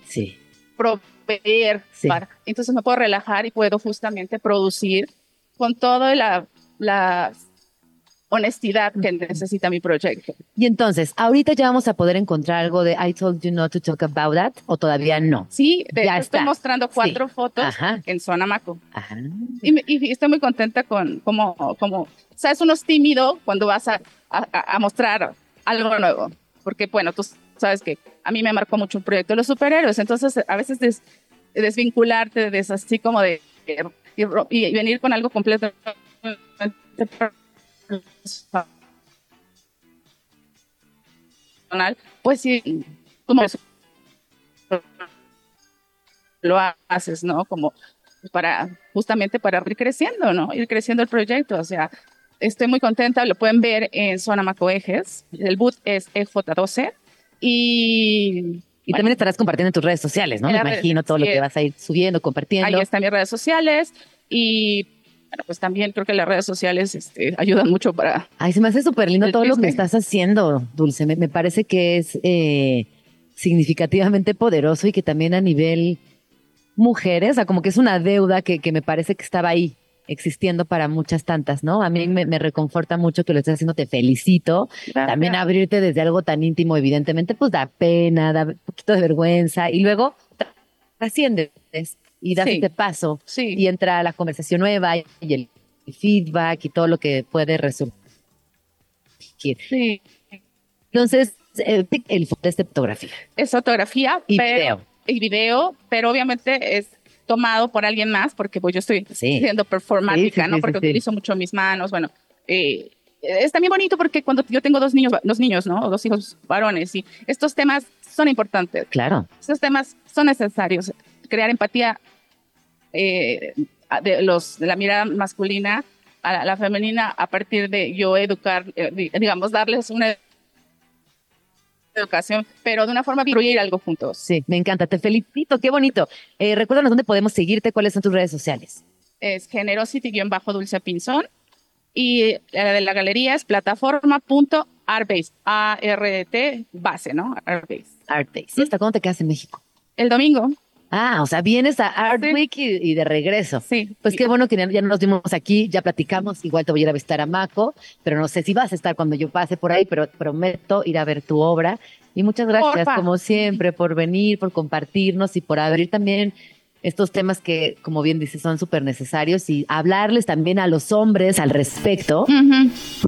proveer. Para, entonces me puedo relajar y puedo justamente producir con toda la, la honestidad que necesita mi proyecto. Y entonces, ahorita ya vamos a poder encontrar algo de I told you not to talk about that o todavía no. Sí, ya estoy mostrando cuatro fotos en Sonamaco. Ajá. Y, estoy muy contenta con como como sabes uno es tímido cuando vas a, a, mostrar algo nuevo, porque bueno, tú sabes que a mí me marcó mucho un proyecto de los superhéroes, entonces a veces desvincularte de así como de y, y venir con algo pues sí, como lo haces, ¿no? Como para, justamente para ir creciendo, ¿no? Ir creciendo el proyecto, o sea, estoy muy contenta, lo pueden ver en Zona Macoejes, el boot es EJ12 y... Y también estarás compartiendo en tus redes sociales, ¿no? Me imagino todo lo que vas a ir subiendo, compartiendo. Ahí están mis redes sociales y bueno, pues también creo que las redes sociales este, ayudan mucho para... Ay, se me hace súper lindo todo lo que estás haciendo, Dulce. Me, parece que es eh, significativamente poderoso y que también a nivel mujeres, o sea, como que es una deuda que, que me parece que estaba ahí existiendo para muchas tantas, ¿no? A mí me, reconforta mucho que lo estés haciendo, te felicito. También abrirte desde algo tan íntimo, evidentemente, pues da pena, da un poquito de vergüenza y luego trasciendes y das este paso y entra la conversación nueva y el feedback y todo lo que puede resurgir. Sí. Entonces, el, el es de fotografía. Es fotografía y video. Y video, pero obviamente es tomado por alguien más, porque pues yo estoy siendo performática, ¿no? Porque utilizo mucho mis manos, bueno, eh, es también bonito porque cuando yo tengo dos niños, dos niños, ¿no? Dos hijos varones, y estos temas son importantes. Claro. Estos temas son necesarios crear empatía eh, de, los, de la mirada masculina a la, femenina a partir de yo educar, eh, digamos, darles una educación, pero de una forma construir algo juntos. Sí, me encanta, te felicito, qué bonito. Eh, recuérdanos dónde podemos seguirte, cuáles son tus redes sociales. Es generosity-dulce pinzón y la de la galería es plataforma.artbase, A-R-T base, ¿no? Artbase. Artbase. ¿Hasta cuándo te quedas en México? El domingo. Ah, o sea, vienes a Art Week y, de regreso. Sí. Pues qué bueno que ya nos dimos aquí, ya platicamos, igual te voy a ir a visitar a Maco, pero no sé si vas a estar cuando yo pase por ahí, pero prometo ir a ver tu obra. Y muchas gracias, como siempre, por venir, por compartirnos y por abrir también estos temas que, como bien dices, son súper necesarios y hablarles también a los hombres al respecto,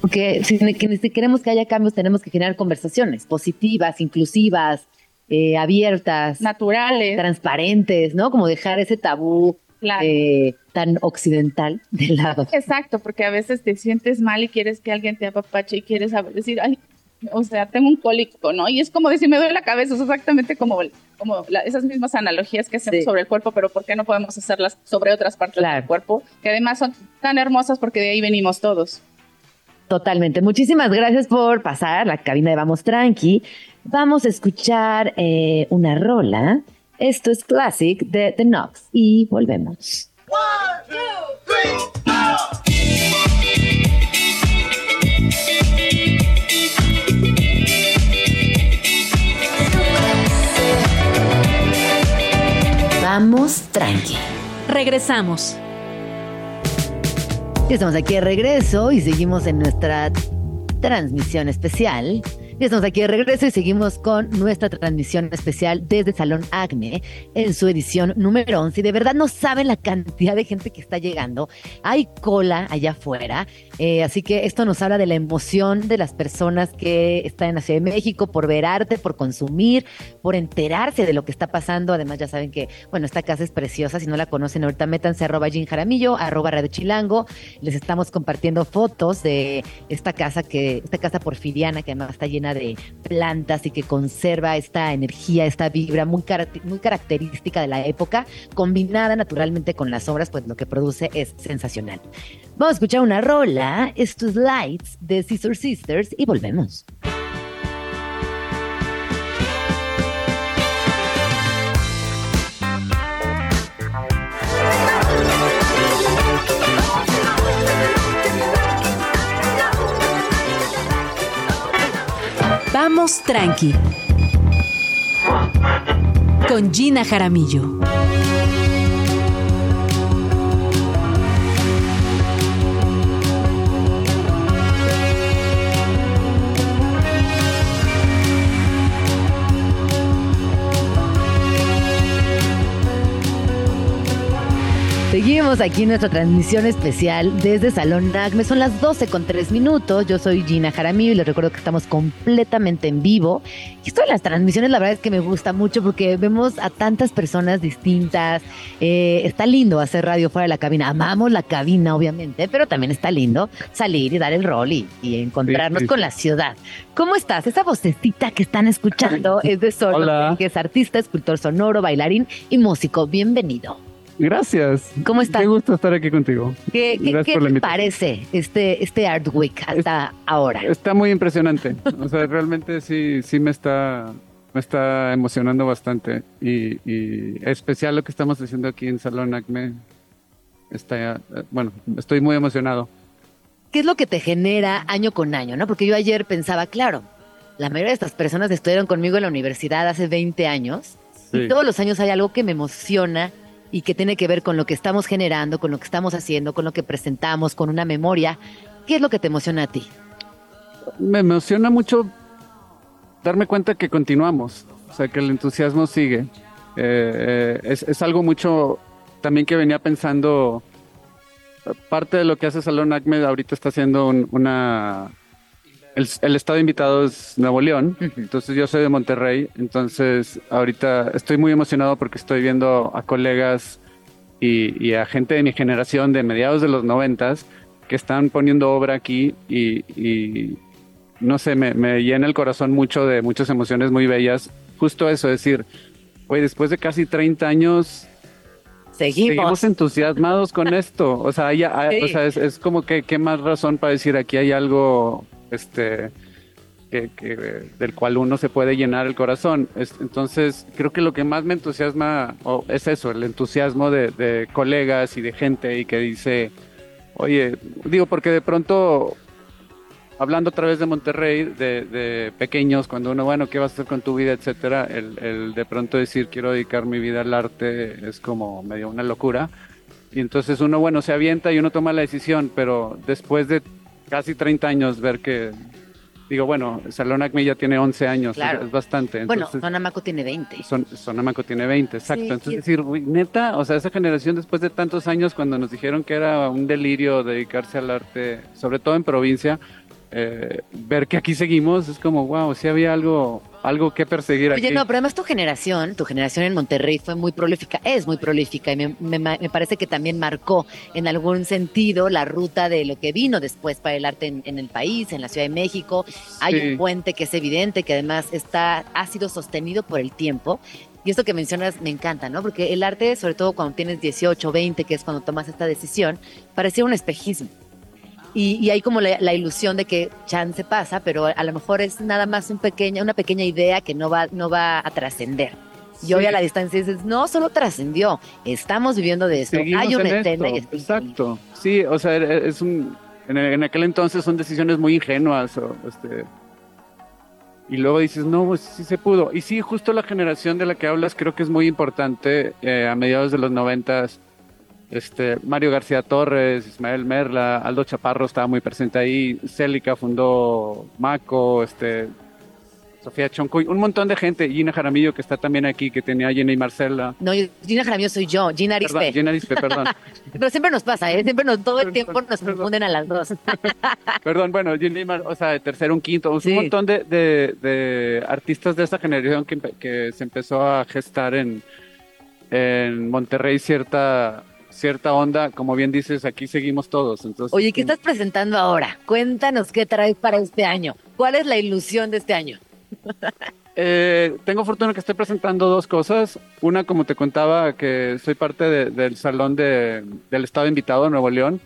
porque si, si queremos que haya cambios, tenemos que generar conversaciones positivas, inclusivas, eh, abiertas, naturales, transparentes, ¿no? Como dejar ese tabú eh, tan occidental de lado. Exacto, porque a veces te sientes mal y quieres que alguien te apapache y quieres decir, ay, o sea, tengo un cólico, ¿no? Y es como decir, me duele la cabeza, es exactamente como, como esas mismas analogías que hacemos sobre el cuerpo, pero ¿por qué no podemos hacerlas sobre otras partes del cuerpo? Que además son tan hermosas porque de ahí venimos todos. Totalmente. Muchísimas gracias por pasar la cabina de Vamos Tranqui. Vamos a escuchar eh, una rola. Esto es Classic de The Knox y volvemos. Vamos tranqui. Regresamos. Estamos aquí de regreso y seguimos en nuestra transmisión especial Y estamos aquí de regreso y seguimos con nuestra transmisión especial desde Salón Acme en su edición número 11. Y de verdad no saben la cantidad de gente que está llegando. Hay cola allá afuera. Eh, así que esto nos habla de la emoción de las personas que están en la Ciudad de México por ver arte, por consumir, por enterarse de lo que está pasando. Además, ya saben que, bueno, esta casa es preciosa. Si no la conocen, ahorita métanse arroba Jin Jaramillo, arroba Radio Chilango. Les estamos compartiendo fotos de esta casa que, esta casa porfiriana que además está llena de plantas y que conserva esta energía, esta vibra muy, muy característica de la época, combinada naturalmente con las obras, pues lo que produce es sensacional. Vamos a escuchar una rola, estos lights de Scissor Sisters y volvemos. Vamos tranqui. Con Gina Jaramillo. Seguimos aquí en nuestra transmisión especial desde Salón NACME. Son las 12 con 3 minutos. Yo soy Gina Jaramillo y les recuerdo que estamos completamente en vivo. Y esto de las transmisiones, la verdad es que me gusta mucho porque vemos a tantas personas distintas. Eh, está lindo hacer radio fuera de la cabina. Amamos la cabina, obviamente, pero también está lindo salir y dar el rol y, encontrarnos con la ciudad. ¿Cómo estás? Esa vocecita que están escuchando es de Solo, que es artista, escultor sonoro, bailarín y músico. Bienvenido. Gracias. ¿Cómo estás? Qué gusto estar aquí contigo. ¿Qué, te parece este, este Art Week hasta ahora? Está muy impresionante. O sea, realmente sí, sí me está, me está emocionando bastante. Y, y especial lo que estamos haciendo aquí en Salón Acme. Está, bueno, estoy muy emocionado. ¿Qué es lo que te genera año con año? ¿no? Porque yo ayer pensaba, claro, la mayoría de estas personas estudiaron conmigo en la universidad hace 20 años. Y todos los años hay algo que me emociona y que tiene que ver con lo que estamos generando, con lo que estamos haciendo, con lo que presentamos, con una memoria. ¿Qué es lo que te emociona a ti? Me emociona mucho darme cuenta que continuamos, o sea, que el entusiasmo sigue. Eh, eh, es, algo mucho también que venía pensando. Parte de lo que hace Salón Acme ahorita está haciendo una el, estado invitado es Nuevo León, entonces yo soy de Monterrey, entonces ahorita estoy muy emocionado porque estoy viendo a colegas y, a gente de mi generación de mediados de los noventas que están poniendo obra aquí y, no sé, me, llena el corazón mucho de muchas emociones muy bellas. Justo eso, es decir, oye, después de casi 30 años Seguimos. entusiasmados con esto. O sea, es, es, como que qué más razón para decir aquí hay algo este, que, del cual uno se puede llenar el corazón. entonces, creo que lo que más me entusiasma es eso, el entusiasmo de, colegas y de gente y que dice, oye, digo, porque de pronto, hablando otra vez de Monterrey, de, pequeños, cuando uno, bueno, ¿qué vas a hacer con tu vida, etcétera? El, el de pronto decir, quiero dedicar mi vida al arte es como medio una locura. Y entonces uno, bueno, se avienta y uno toma la decisión, pero después de casi 30 años ver que digo, bueno, Salón Acme ya tiene 11 años, es, bastante. bueno, Sonamaco tiene 20. Son, Sonamaco tiene 20, exacto. Entonces, decir, neta, o sea, esa generación después de tantos años, cuando nos dijeron que era un delirio dedicarse al arte, sobre todo en provincia, eh, ver que aquí seguimos, es como, wow, si había algo algo que perseguir Oye, no, pero además tu generación, tu generación en Monterrey fue muy prolífica, es muy prolífica y me, parece que también marcó en algún sentido la ruta de lo que vino después para el arte en, el país, en la Ciudad de México. Hay un puente que es evidente, que además está, ha sido sostenido por el tiempo. Y esto que mencionas me encanta, ¿no? Porque el arte, sobre todo cuando tienes 18, 20, que es cuando tomas esta decisión, parecía un espejismo y, hay como la, ilusión de que chance pasa, pero a, lo mejor es nada más un pequeña, una pequeña idea que no va, no va a trascender. Y hoy a la distancia dices, no, solo trascendió, estamos viviendo de esto, hay una escena. Exacto, sí, o sea, es un, en, aquel entonces son decisiones muy ingenuas, o, este, y luego dices, no, pues sí se pudo. Y sí, justo la generación de la que hablas creo que es muy importante, eh, a mediados de los noventas, este, Mario García Torres, Ismael Merla, Aldo Chaparro estaba muy presente ahí, Célica fundó Maco, este, Sofía Choncoy, un montón de gente, Gina Jaramillo que está también aquí, que tenía Gina y Marcela. No, Gina Jaramillo soy yo, Gina Arispe. Gina Arispe, perdón. (laughs) Pero siempre nos pasa, ¿eh? Siempre nos, todo el tiempo nos confunden a las dos. (laughs) perdón, bueno, Gina y Mar, o sea, de tercero, un quinto, un montón de, de, artistas de esta generación que, que se empezó a gestar en, en Monterrey cierta cierta onda, como bien dices, aquí seguimos todos. Entonces, Oye, ¿qué estás presentando ahora? Cuéntanos qué traes para este año. ¿Cuál es la ilusión de este año? (laughs) Eh, tengo fortuna que estoy presentando dos cosas. Una, como te contaba, que soy parte del salón de, del Estado Invitado de Nuevo León.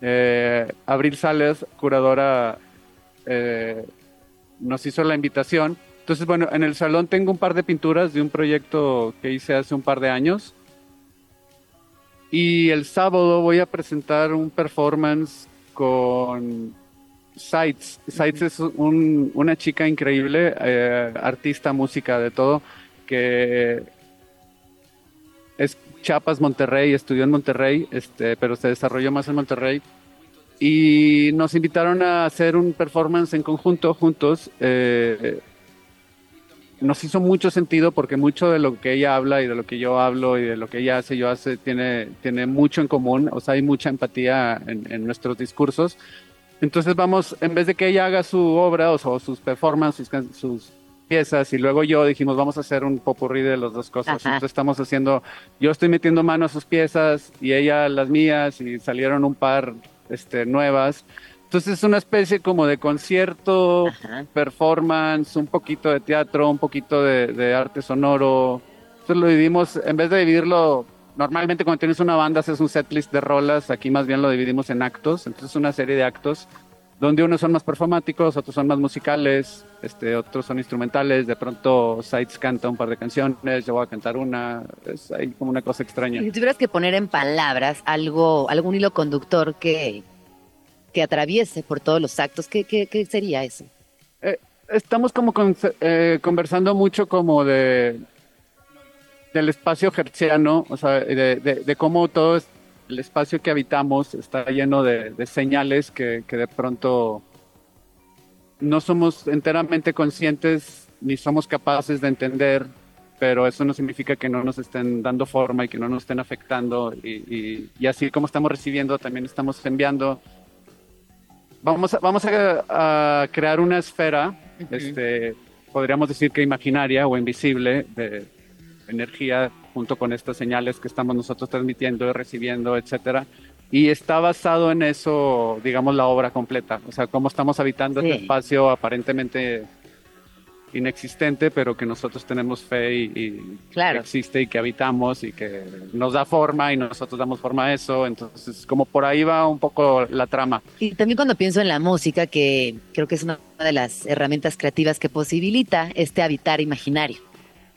Eh, Abril Sales, curadora, eh, nos hizo la invitación. Entonces, bueno, en el salón tengo un par de pinturas de un proyecto que hice hace un par de años. Y el sábado voy a presentar un performance con Sites. Sites es una chica increíble, eh, artista, música, de todo, que es Chiapas, Monterrey, estudió en Monterrey, este, pero se desarrolló más en Monterrey. Y nos invitaron a hacer un performance en conjunto, juntos. Eh, nos hizo mucho sentido porque mucho de lo que ella habla y de lo que yo hablo y de lo que ella hace, yo hace, tiene, tiene mucho en común, o sea, hay mucha empatía en nuestros discursos. Entonces vamos, en vez de que ella haga su obra o, sus performances, sus, piezas, y luego yo dijimos, vamos a hacer un popurrí de las dos cosas. Entonces estamos haciendo, yo estoy metiendo mano a sus piezas y ella las mías, y salieron un par este, nuevas. Entonces es una especie como de concierto, performance, un poquito de teatro, un poquito de, de arte sonoro. Entonces lo dividimos, en vez de dividirlo normalmente cuando tienes una banda haces un setlist de rolas, aquí más bien lo dividimos en actos, entonces una serie de actos donde unos son más performáticos, otros son más musicales, este, otros son instrumentales, de pronto Sites canta un par de canciones, yo voy a cantar una, es ahí como una cosa extraña. Si tuvieras que poner en palabras algo, algún hilo conductor que, que atraviese por todos los actos, ¿qué, qué, sería eso? Eh, estamos como eh, conversando mucho como de del espacio hertziano, o sea, de, cómo todo el espacio que habitamos está lleno de, señales que, de pronto no somos enteramente conscientes ni somos capaces de entender, pero eso no significa que no nos estén dando forma y que no nos estén afectando y, así como estamos recibiendo, también estamos enviando. Vamos a, vamos a, crear una esfera, este, podríamos decir que imaginaria o invisible, de, energía junto con estas señales que estamos nosotros transmitiendo y recibiendo, etcétera. Y está basado en eso, digamos, la obra completa. O sea, cómo estamos habitando este espacio aparentemente inexistente, pero que nosotros tenemos fe y, que existe y que habitamos y que nos da forma y nosotros damos forma a eso. Entonces, como por ahí va un poco la trama. Y también cuando pienso en la música, que creo que es una de las herramientas creativas que posibilita este habitar imaginario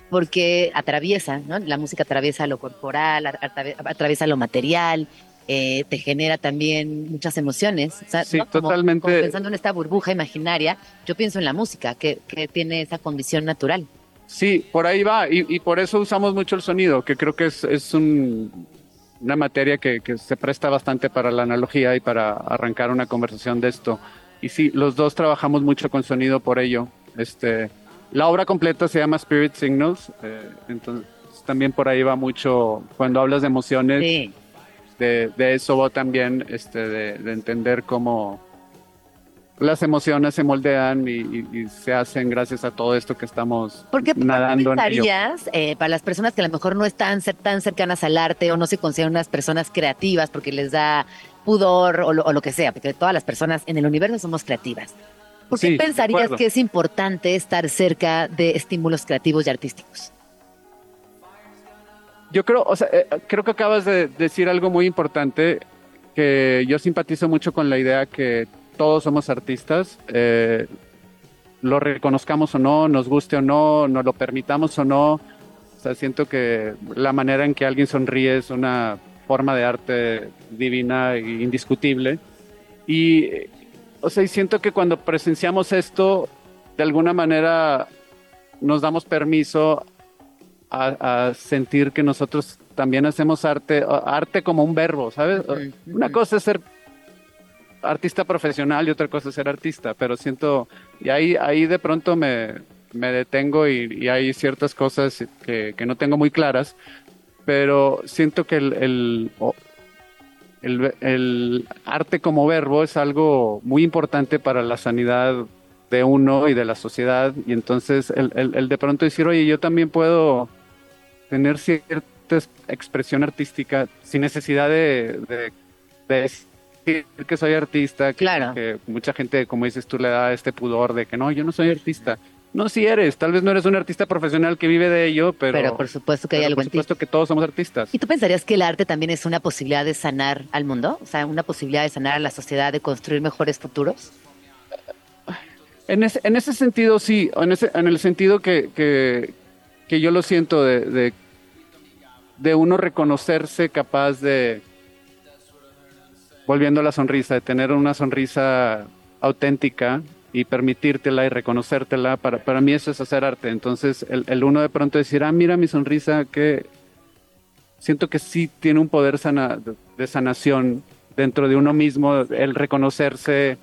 porque atraviesa, ¿no? La música atraviesa lo corporal, atraviesa lo material, eh, te genera también muchas emociones. sí, totalmente. pensando en esta burbuja imaginaria, yo pienso en la música, que, tiene esa condición natural. Sí, por ahí va, y, por eso usamos mucho el sonido, que creo que es, es una materia que, que, se presta bastante para la analogía y para arrancar una conversación de esto. Y sí, los dos trabajamos mucho con sonido por ello. Este, la obra completa se llama Spirit Signals, eh, entonces también por ahí va mucho, cuando hablas de emociones, de, eso va también, este, de, entender cómo las emociones se moldean y, se hacen gracias a todo esto que estamos Porque, nadando en eh, para las personas que a lo mejor no están tan cercanas al arte o no se consideran unas personas creativas porque les da pudor o lo que sea, porque todas las personas en el universo somos creativas. ¿Por qué pensarías que es importante estar cerca de estímulos creativos y artísticos? Yo creo, o sea, eh, creo que acabas de decir algo muy importante, que yo simpatizo mucho con la idea que todos somos artistas, eh, lo reconozcamos o no, nos guste o no, nos lo permitamos o no. O sea, siento que la manera en que alguien sonríe es una forma de arte divina e indiscutible. Y o sea, y siento que cuando presenciamos esto, de alguna manera nos damos permiso a, sentir que nosotros también hacemos arte, arte como un verbo, ¿sabes? Una cosa es ser artista profesional y otra cosa es ser artista, pero siento, y ahí, ahí de pronto me, me detengo y, hay ciertas cosas que, no tengo muy claras, pero siento que el, el, arte como verbo es algo muy importante para la sanidad de uno y de la sociedad, y entonces el, de pronto decir, oye, yo también puedo tener cierta expresión artística sin necesidad de, de, decir que soy artista, claro. que mucha gente, como dices tú, le da este pudor de que no, yo no soy artista. No, si eres. Tal vez no eres un artista profesional que vive de ello, pero. Pero por supuesto que hay algo Por supuesto que todos somos artistas. ¿Y tú pensarías que el arte también es una posibilidad de sanar al mundo? O sea, una posibilidad de sanar a la sociedad, de construir mejores futuros? En ese, en ese sentido, sí. En, ese, en el sentido que, que, que yo lo siento de, de, uno reconocerse capaz de. Volviendo a la sonrisa, de tener una sonrisa auténtica y permitírtela y reconocértela, para, para mí eso es hacer arte. Entonces, el, el uno de pronto decir, ah, mira mi sonrisa, que siento que sí tiene un poder sana, de sanación dentro de uno mismo, el reconocerse,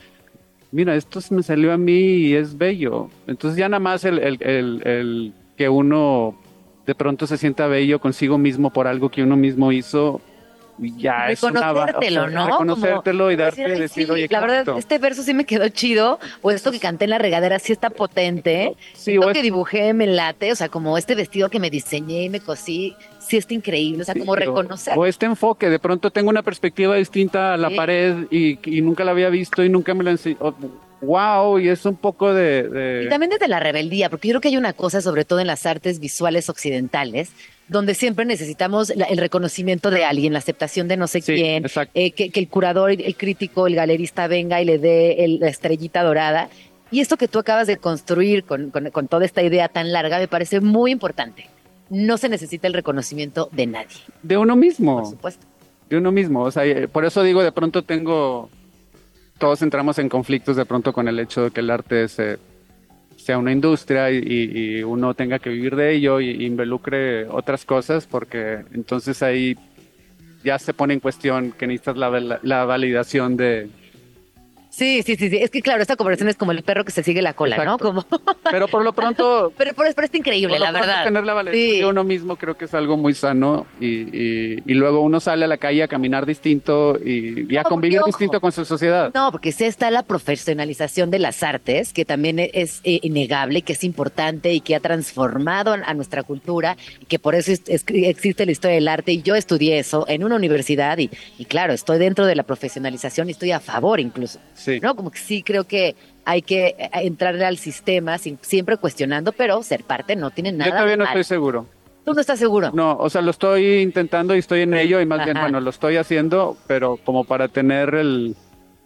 mira, esto me salió a mí y es bello. Entonces ya nada más el, el que uno de pronto se sienta bello consigo mismo por algo que uno mismo hizo, ya es una, ¿no? Reconocértelo y darte decir, oye, La verdad, este verso sí me quedó chido, o esto que canté en la regadera sí está potente, sí, esto que dibujé me late, o sea, como este vestido que me diseñé y me cosí, sí está increíble, o sea, como reconocer. O este enfoque, de pronto tengo una perspectiva distinta a la pared y, y, nunca la había visto y nunca me la enseñó. Wow, y es un poco de, de, Y también desde la rebeldía, porque yo creo que hay una cosa, sobre todo en las artes visuales occidentales, donde siempre necesitamos el reconocimiento de alguien, la aceptación de no sé quién, eh, que, el curador, el crítico, el galerista venga y le dé la estrellita dorada. Y esto que tú acabas de construir con, con, toda esta idea tan larga me parece muy importante. No se necesita el reconocimiento de nadie. De uno mismo. Por supuesto. De uno mismo. O sea, eh, por eso digo, de pronto tengo. Todos entramos en conflictos de pronto con el hecho de que el arte es eh, sea una industria y, uno tenga que vivir de ello y, involucre otras cosas, porque entonces ahí ya se pone en cuestión que necesitas la validación de, Sí, sí, sí, sí. Es que claro, esta conversación es como el perro que se sigue la cola, ¿no? Como... (laughs) Pero por lo pronto... (laughs) pero, pero, pero, está increíble, la verdad. Tener la valentía de uno mismo creo que es algo muy sano y, y, luego uno sale a la calle a caminar distinto y, a convivir distinto con su sociedad. No, porque sí está la profesionalización de las artes, que también e, es eh, innegable, que es importante y que ha transformado a nuestra cultura y que por eso existe la historia del arte y yo estudié eso en una universidad y, y claro, estoy dentro de la profesionalización y estoy a favor incluso. ¿No? Como que sí creo que hay que eh, entrarle al sistema siempre cuestionando, pero ser parte no tiene nada. Yo todavía no estoy seguro. ¿Tú no estás seguro? No, o sea, lo estoy intentando y estoy en ello y más bien, bueno, lo estoy haciendo, pero como para tener el,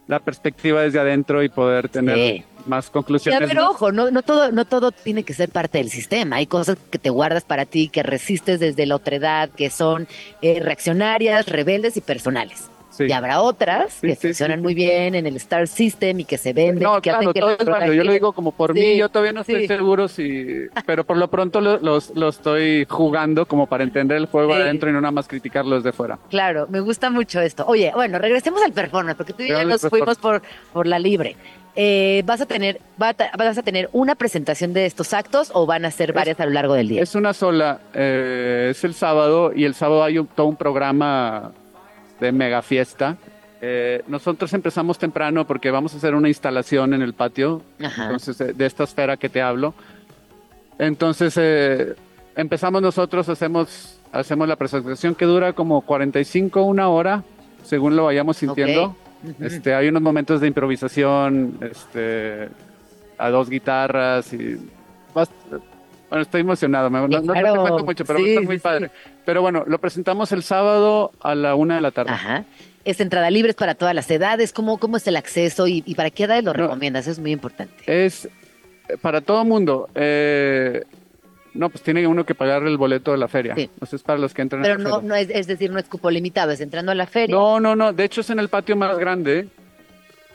la perspectiva desde adentro y poder tener más conclusiones. pero ojo, no, no, todo, no todo tiene que ser parte del sistema. Hay cosas que te guardas para ti, que resistes desde la otredad, que son eh, reaccionarias, rebeldes y personales. Y habrá otras que funcionan muy bien en el Star System y que se venden. No, que claro, todo es válido. Yo lo digo como por mí, yo todavía no estoy seguro si... Pero por lo pronto lo, lo, estoy jugando como para entender el juego adentro y no nada más criticarlos de fuera. Claro, me gusta mucho esto. Oye, bueno, regresemos al performance, porque tú y yo nos fuimos por, por la libre. Eh, vas a tener vas a tener una presentación de estos actos o van a ser varias a lo largo del día. Es una sola, eh, es el sábado y el sábado hay todo un programa de mega fiesta. Eh, nosotros empezamos temprano porque vamos a hacer una instalación en el patio, entonces de, esta esfera que te hablo. Entonces eh, empezamos nosotros, hacemos, hacemos la presentación que dura como 45, una hora, según lo vayamos sintiendo. Este, hay unos momentos de improvisación, este, a dos guitarras y bueno, estoy emocionado, no, te cuento mucho, pero va muy padre. Pero bueno, lo presentamos el sábado a la una de la tarde. Ajá. Es entrada libre para todas las edades. ¿Cómo, cómo es el acceso y, para qué edades lo recomiendas? Es muy importante. Es eh, para todo mundo. Eh, no, pues tiene uno que pagar el boleto de la feria. Sí. es para los que entran Pero a la no, no es, es decir, no es cupo limitado, es entrando a la feria. No, no, no. De hecho, es en el patio más grande.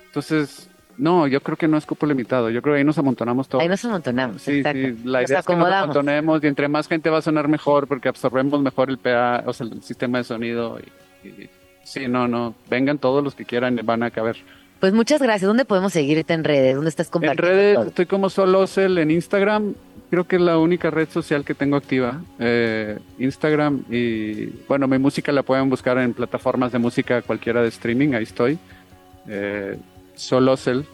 Entonces, no, yo creo que no es cupo limitado. Yo creo que ahí nos amontonamos todos. Ahí nos amontonamos. Sí, sí. La idea es que nos amontonemos y entre más gente va a sonar mejor porque absorbemos mejor el PA, o sea, el sistema de sonido. Y, sí, no, no. Vengan todos los que quieran, van a caber. Pues muchas gracias. ¿Dónde podemos seguirte en redes? ¿Dónde estás compartiendo? En redes estoy como Solosel en Instagram creo que es la única red social que tengo activa. Eh, Instagram y bueno, mi música la pueden buscar en plataformas de música cualquiera de streaming, ahí estoy. Eh, Solosel.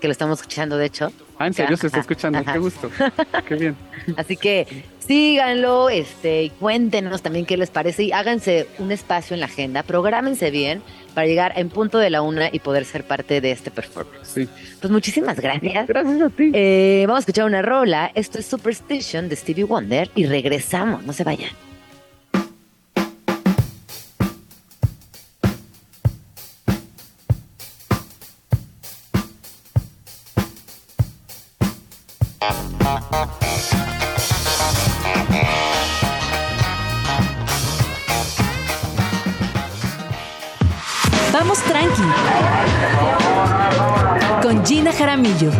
Que lo estamos escuchando, de hecho. Ah, en serio se está escuchando, qué gusto. (laughs) qué bien. Así que síganlo, este, y cuéntenos también qué les parece y háganse un espacio en la agenda, prográmense bien para llegar en punto de la una y poder ser parte de este performance. Sí. Pues muchísimas gracias. Gracias a ti. Eh, vamos a escuchar una rola. Esto es Superstition de Stevie Wonder y regresamos. No se vayan. Vamos tranqui. Con Gina Jaramillo.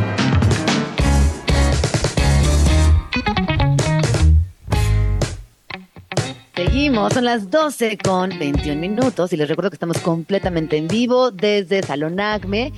Seguimos, son las 12 con 21 minutos y les recuerdo que estamos completamente en vivo desde Salón Acme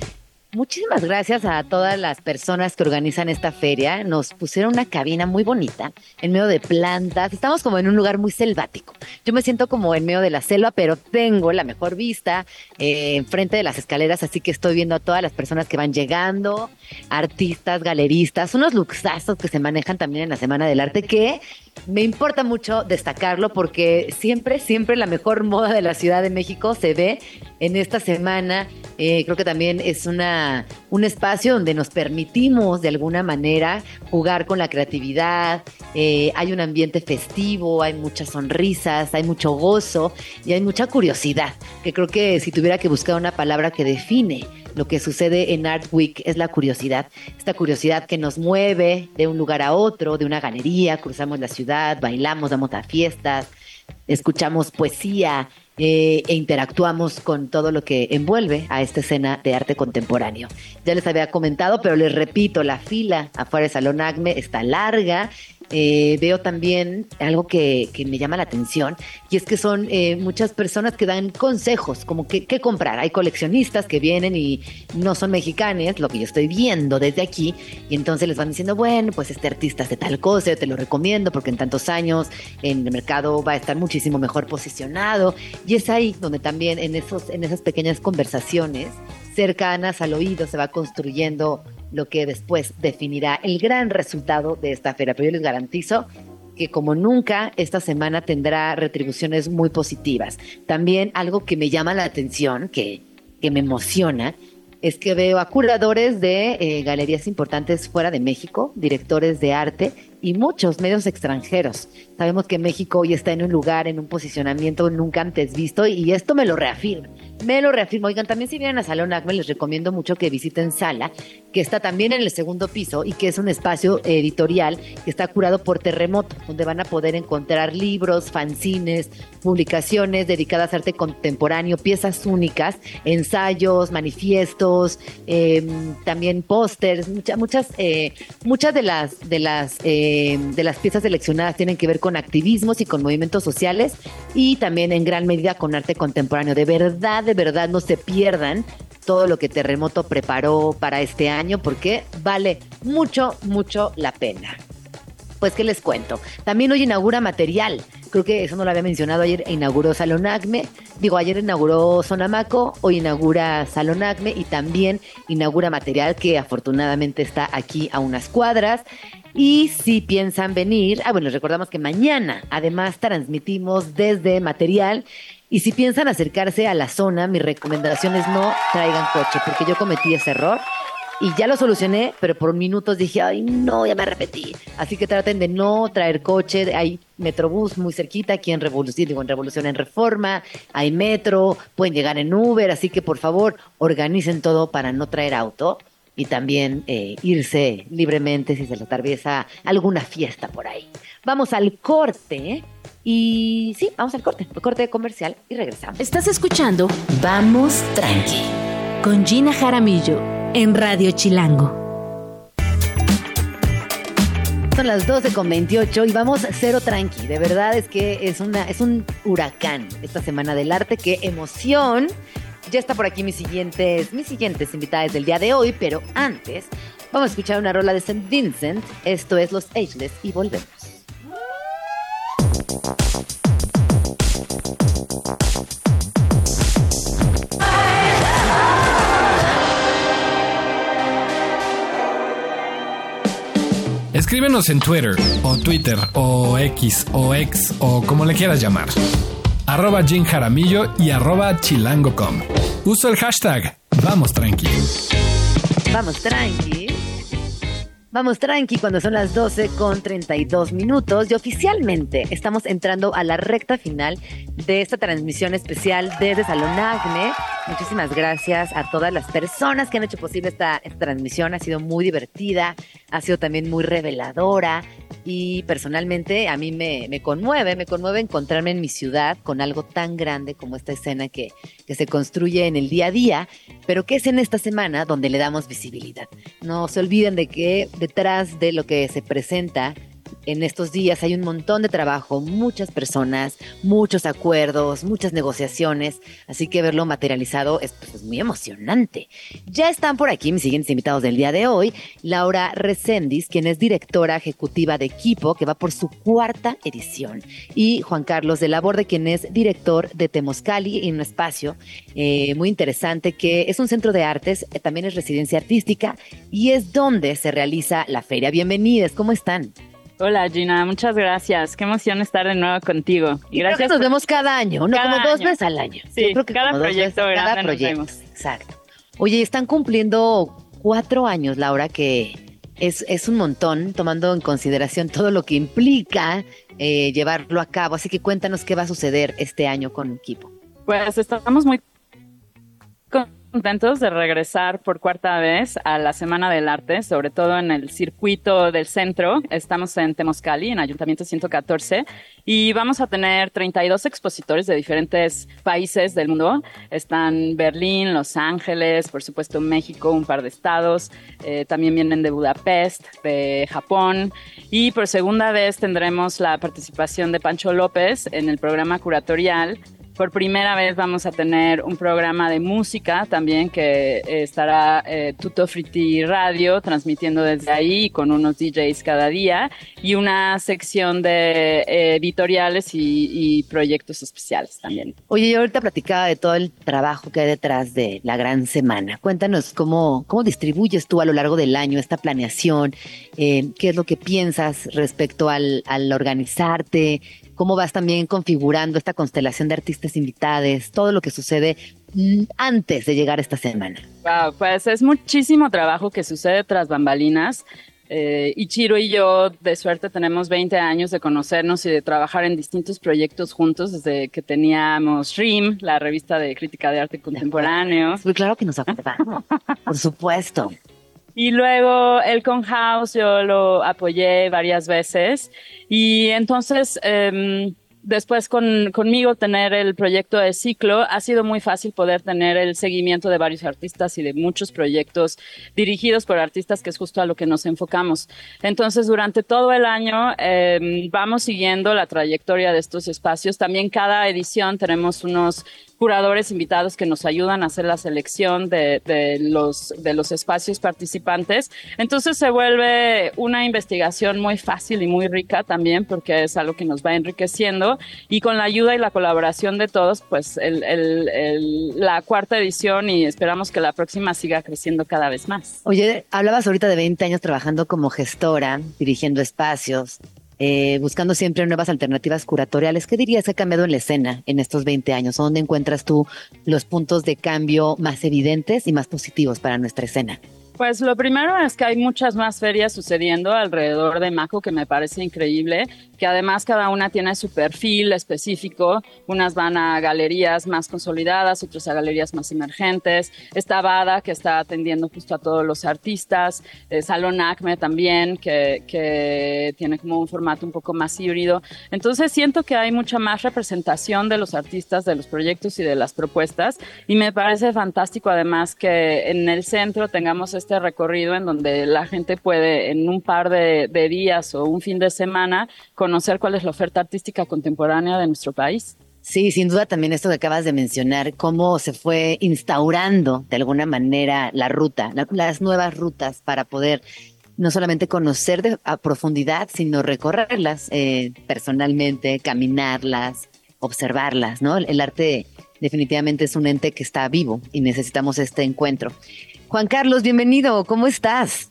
Muchísimas gracias a todas las personas que organizan esta feria. Nos pusieron una cabina muy bonita en medio de plantas. Estamos como en un lugar muy selvático. Yo me siento como en medio de la selva, pero tengo la mejor vista eh, enfrente de las escaleras, así que estoy viendo a todas las personas que van llegando, artistas, galeristas, unos luxazos que se manejan también en la Semana del Arte que me importa mucho destacarlo porque siempre, siempre la mejor moda de la Ciudad de México se ve en esta semana. Eh, creo que también es una, un espacio donde nos permitimos de alguna manera jugar con la creatividad. Eh, hay un ambiente festivo, hay muchas sonrisas, hay mucho gozo y hay mucha curiosidad. Que creo que si tuviera que buscar una palabra que define lo que sucede en Art Week es la curiosidad, esta curiosidad que nos mueve de un lugar a otro, de una galería, cruzamos la ciudad, bailamos, damos a fiestas, escuchamos poesía, eh, e interactuamos con todo lo que envuelve a esta escena de arte contemporáneo. Ya les había comentado, pero les repito, la fila afuera de Salón Acme está larga eh, veo también algo que, me llama la atención y es que son eh, muchas personas que dan consejos, como qué comprar. Hay coleccionistas que vienen y no son mexicanos, lo que yo estoy viendo desde aquí, y entonces les van diciendo, bueno, pues este artista hace tal cosa, yo te lo recomiendo porque en tantos años en el mercado va a estar muchísimo mejor posicionado. Y es ahí donde también en, esos, en esas pequeñas conversaciones cercanas al oído se va construyendo lo que después definirá el gran resultado de esta feria. Pero yo les garantizo que como nunca esta semana tendrá retribuciones muy positivas. También algo que me llama la atención, que, que me emociona, es que veo a curadores de eh, galerías importantes fuera de México, directores de arte y muchos medios extranjeros. Sabemos que México hoy está en un lugar, en un posicionamiento nunca antes visto y esto me lo reafirma me lo reafirmo. Oigan, también si vienen a Salón Acme, les recomiendo mucho que visiten Sala, que está también en el segundo piso y que es un espacio editorial que está curado por Terremoto, donde van a poder encontrar libros, fanzines, publicaciones dedicadas a arte contemporáneo, piezas únicas, ensayos, manifiestos, em, también pósters, muchas, muchas, eh, muchas de las de las eh, de las piezas seleccionadas tienen que ver con activismos y con movimientos sociales y también en gran medida con arte contemporáneo. De verdad de verdad no se pierdan todo lo que Terremoto preparó para este año porque vale mucho, mucho la pena. Pues que les cuento. También hoy inaugura material. Creo que eso no lo había mencionado ayer. Inauguró Salón Acme. Digo, ayer inauguró Sonamaco. Hoy inaugura Salón Acme y también inaugura material que afortunadamente está aquí a unas cuadras. Y si piensan venir, ah, bueno, recordamos que mañana además transmitimos desde material y si piensan acercarse a la zona, mi recomendación es no traigan coche, porque yo cometí ese error y ya lo solucioné, pero por minutos dije, ay, no, ya me repetí. Así que traten de no traer coche. Hay Metrobús muy cerquita aquí en Revolución, digo, en Revolución en Reforma, hay metro, pueden llegar en Uber, así que por favor organicen todo para no traer auto y también eh, irse libremente si se les atraviesa alguna fiesta por ahí. Vamos al corte y sí, vamos al corte, corte comercial y regresamos. Estás escuchando Vamos Tranqui con Gina Jaramillo en Radio Chilango. Son las 12 con 28 y vamos cero tranqui. De verdad es que es, una, es un huracán esta semana del arte. ¡Qué emoción! Ya está por aquí mis siguientes, mis siguientes invitadas del día de hoy, pero antes Vamos a escuchar una rola de St. Vincent. Esto es Los Ageless y volvemos. Escríbenos en Twitter o Twitter o X o X o como le quieras llamar. Arroba Jim Jaramillo y arroba chilango.com. Uso el hashtag Vamos Tranqui. Vamos Tranqui Vamos tranqui cuando son las 12 con 32 minutos y oficialmente estamos entrando a la recta final de esta transmisión especial desde Salón. Muchísimas gracias a todas las personas que han hecho posible esta transmisión. Ha sido muy divertida, ha sido también muy reveladora y personalmente a mí me, conmueve, me conmueve encontrarme en mi ciudad con algo tan grande como esta escena que, que se construye en el día a día, pero que es en esta semana donde le damos visibilidad. No se olviden de que detrás de lo que se presenta en estos días hay un montón de trabajo, muchas personas, muchos acuerdos, muchas negociaciones, así que verlo materializado es, pues, muy emocionante. Ya están por aquí mis siguientes invitados del día de hoy, Laura Recendis, quien es directora ejecutiva de Equipo, que va por su cuarta edición, y Juan Carlos de Laborde, quien es director de Temoscali en un espacio eh, muy interesante que es un centro de artes, eh, también es residencia artística y es donde se realiza la feria. Bienvenidos, ¿cómo están? Hola Gina, muchas gracias. Qué emoción estar de nuevo contigo. Y, gracias. nos vemos cada año, no como dos veces al año. Sí, creo que cada proyecto cada proyecto. Exacto. Oye, están cumpliendo cuatro años, Laura, que es, es un montón, tomando en consideración todo lo que implica eh, llevarlo a cabo. Así que cuéntanos qué va a suceder este año con el equipo. Pues estamos muy contentos de regresar por cuarta vez a la Semana del Arte, sobre todo en el circuito del centro. Estamos en Temoscali, en Ayuntamiento 114, y vamos a tener 32 expositores de diferentes países del mundo. Están Berlín, Los Ángeles, por supuesto México, un par de estados. Eh, también vienen de Budapest, de Japón. Y por segunda vez tendremos la participación de Pancho López en el programa curatorial por primera vez vamos a tener un programa de música también que eh, estará eh, Friti Radio transmitiendo desde ahí con unos DJs cada día y una sección de eh, editoriales y, proyectos especiales también. Oye, yo ahorita platicaba de todo el trabajo que hay detrás de la gran semana. Cuéntanos cómo, cómo distribuyes tú a lo largo del año esta planeación, qué es lo que piensas respecto al, al organizarte, cómo vas también configurando esta constelación de artistas invitados, todo lo que sucede mm, antes de llegar esta semana. Wow, pues es muchísimo trabajo que sucede tras bambalinas. Eh, Ichiro y yo, de suerte, tenemos 20 años de conocernos y de trabajar en distintos proyectos juntos desde que teníamos RIM, la revista de crítica de arte contemporáneo. Muy claro que nos acordamos, (laughs) por supuesto. Y luego el House yo lo apoyé varias veces y entonces em, después con, conmigo tener el proyecto de ciclo, ha sido muy fácil poder tener el seguimiento de varios artistas y de muchos proyectos dirigidos por artistas, que es justo a lo que nos enfocamos. Entonces, durante todo el año em, vamos siguiendo la trayectoria de estos espacios. También cada edición tenemos unos curadores invitados que nos ayudan a hacer la selección de, de, los, de los espacios participantes. Entonces se vuelve una investigación muy fácil y muy rica también porque es algo que nos va enriqueciendo y con la ayuda y la colaboración de todos, pues el, el, la cuarta edición y esperamos que la próxima siga creciendo cada vez más. Oye, hablabas ahorita de 20 años trabajando como gestora, dirigiendo espacios. Eh, buscando siempre nuevas alternativas curatoriales. ¿Qué dirías que ha cambiado en la escena en estos 20 años? ¿Dónde encuentras tú los puntos de cambio más evidentes y más positivos para nuestra escena? Pues lo primero es que hay muchas más ferias sucediendo alrededor de Maco que me parece increíble, que además cada una tiene su perfil específico, unas van a galerías más consolidadas, otras a galerías más emergentes, está Bada que está atendiendo justo a todos los artistas, eh, Salón Acme también que, que tiene como un formato un poco más híbrido, entonces siento que hay mucha más representación de los artistas, de los proyectos y de las propuestas. Y me parece fantástico además que en el centro tengamos recorrido en donde la gente puede en un par de, días o un fin de semana conocer cuál es la oferta artística contemporánea de nuestro país. Sí, sin duda también esto que acabas de mencionar, cómo se fue instaurando de alguna manera la ruta, las nuevas rutas para poder no solamente conocer a profundidad, sino recorrerlas eh, personalmente, caminarlas, observarlas, ¿no? El arte definitivamente es un ente que está vivo y necesitamos este encuentro. Juan Carlos, bienvenido, ¿cómo estás?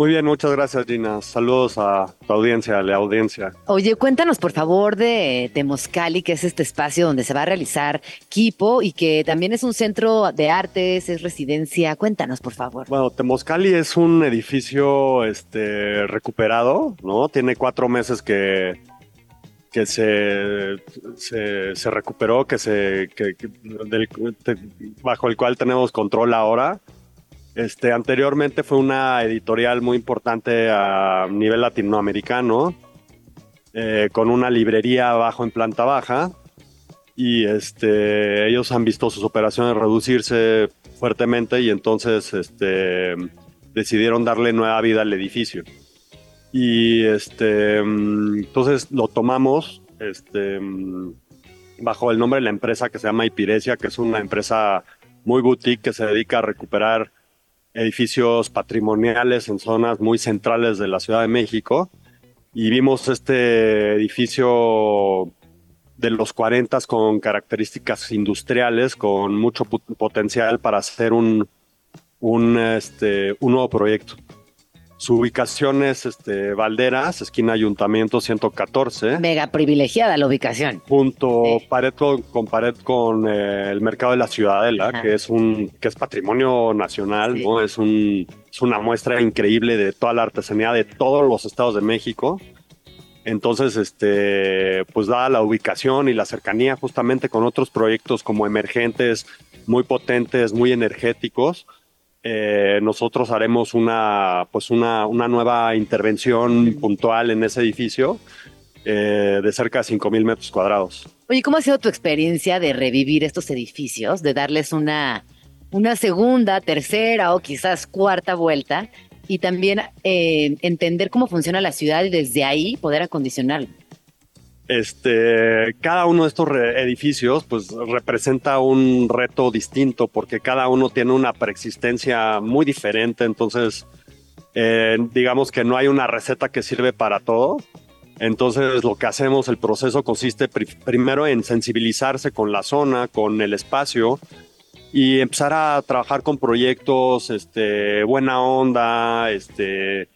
Muy bien, muchas gracias Gina. Saludos a tu audiencia, a la audiencia. Oye, cuéntanos por favor de Temoscali, que es este espacio donde se va a realizar Kipo y que también es un centro de artes, es residencia. Cuéntanos por favor. Bueno, Temoscali es un edificio este, recuperado, ¿no? Tiene cuatro meses que, que se, se, recuperó, que se, bajo el cual tenemos control ahora. Este, anteriormente fue una editorial muy importante a nivel latinoamericano, eh, con una librería abajo en planta baja. Y este, ellos han visto sus operaciones reducirse fuertemente y entonces este, decidieron darle nueva vida al edificio. Y este, entonces lo tomamos este, bajo el nombre de la empresa que se llama Ipiresia, que es una empresa muy boutique que se dedica a recuperar edificios patrimoniales en zonas muy centrales de la Ciudad de México y vimos este edificio de los 40 con características industriales, con mucho potencial para hacer un, un, este, un nuevo proyecto. Su ubicación es este, Valderas, esquina Ayuntamiento 114. Mega privilegiada la ubicación. Junto pared con, pared con eh, el mercado de la Ciudadela, que es un que es patrimonio nacional, ¿no? Es un es una muestra increíble de toda la artesanía de todos los estados de México. Entonces, este, pues dada la ubicación y la cercanía justamente con otros proyectos como emergentes, muy potentes, muy energéticos, eh, nosotros haremos una, pues una, una, nueva intervención puntual en ese edificio eh, de cerca de 5.000 metros cuadrados. Oye, ¿cómo ha sido tu experiencia de revivir estos edificios, de darles una, una segunda, tercera o quizás cuarta vuelta y también eh, entender cómo funciona la ciudad y desde ahí poder acondicionarlo? Este, cada uno de estos edificios pues representa un reto distinto porque cada uno tiene una preexistencia muy diferente, entonces eh, digamos que no hay una receta que sirve para todo. Entonces lo que hacemos, el proceso consiste primero en sensibilizarse con la zona, con el espacio y empezar a trabajar con proyectos, este, buena onda, este,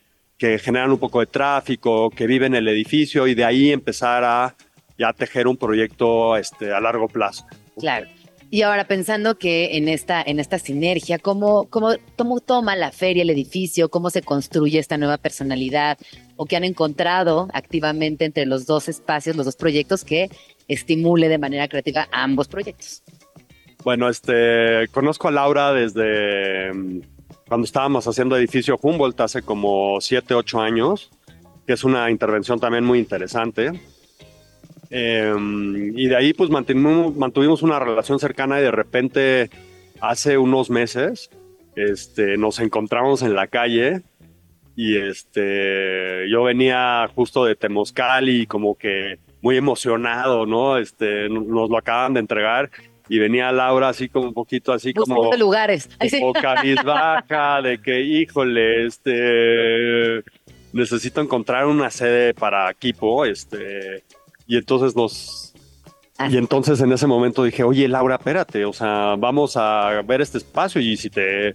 que generan un poco de tráfico, que viven en el edificio y de ahí empezar a ya tejer un proyecto este, a largo plazo. Claro. Y ahora pensando que en esta, en esta sinergia, ¿cómo, cómo, ¿cómo toma la feria el edificio? ¿Cómo se construye esta nueva personalidad? ¿O que han encontrado activamente entre los dos espacios, los dos proyectos que estimule de manera creativa ambos proyectos? Bueno, este, conozco a Laura desde cuando estábamos haciendo edificio Humboldt hace como 7, 8 años, que es una intervención también muy interesante. Em, y de ahí pues mantuvimos, mantuvimos, una relación cercana y de repente hace unos meses este, nos encontramos en la calle y este, yo venía justo de Temoscali como que muy emocionado, ¿no? Este, nos lo acaban de entregar y venía Laura así como un poquito así como de lugares como baja de que híjole este necesito encontrar una sede para equipo este y entonces nos ah. y entonces en ese momento dije oye Laura espérate o sea vamos a ver este espacio y si te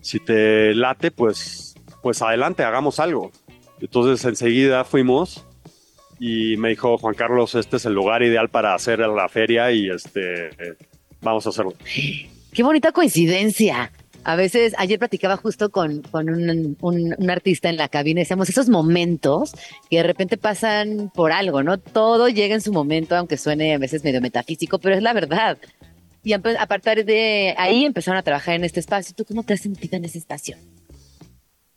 si te late pues pues adelante hagamos algo entonces enseguida fuimos y me dijo Juan Carlos, este es el lugar ideal para hacer la feria y este vamos a hacerlo. Qué bonita coincidencia. A veces, ayer platicaba justo con, con un, un, artista en la cabina decíamos esos momentos que de repente pasan por algo, ¿no? Todo llega en su momento, aunque suene a veces medio metafísico, pero es la verdad. Y a partir de ahí empezaron a trabajar en este espacio. ¿Tú cómo te has sentido en esa estación?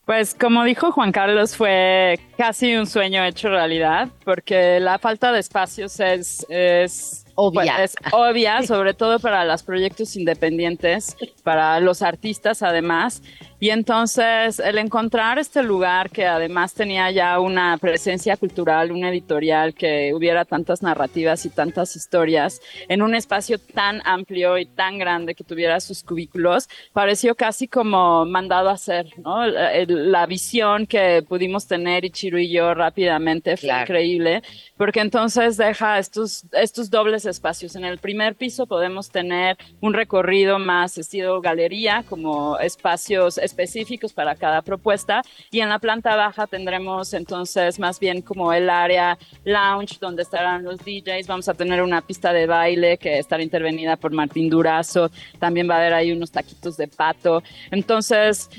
Pues como dijo Juan Carlos, fue casi un sueño hecho realidad, porque la falta de espacios es, es obvia. Pues, es obvia, (laughs) sobre todo para los proyectos independientes, para los artistas además. Y entonces el encontrar este lugar que además tenía ya una presencia cultural, una editorial, que hubiera tantas narrativas y tantas historias en un espacio tan amplio y tan grande que tuviera sus cubículos, pareció casi como mandado a hacer, ¿no? La, visión que pudimos tener Ichiru y yo rápidamente fue increíble, porque entonces deja estos, estos dobles espacios. En el primer piso podemos tener un recorrido más estilo galería, como espacios específicos para cada propuesta. Y en la planta baja tendremos entonces más bien como el área lounge donde estarán los DJs, vamos a tener una pista de baile que estará intervenida por Martín Durazo, también va a haber ahí unos taquitos de pato, entonces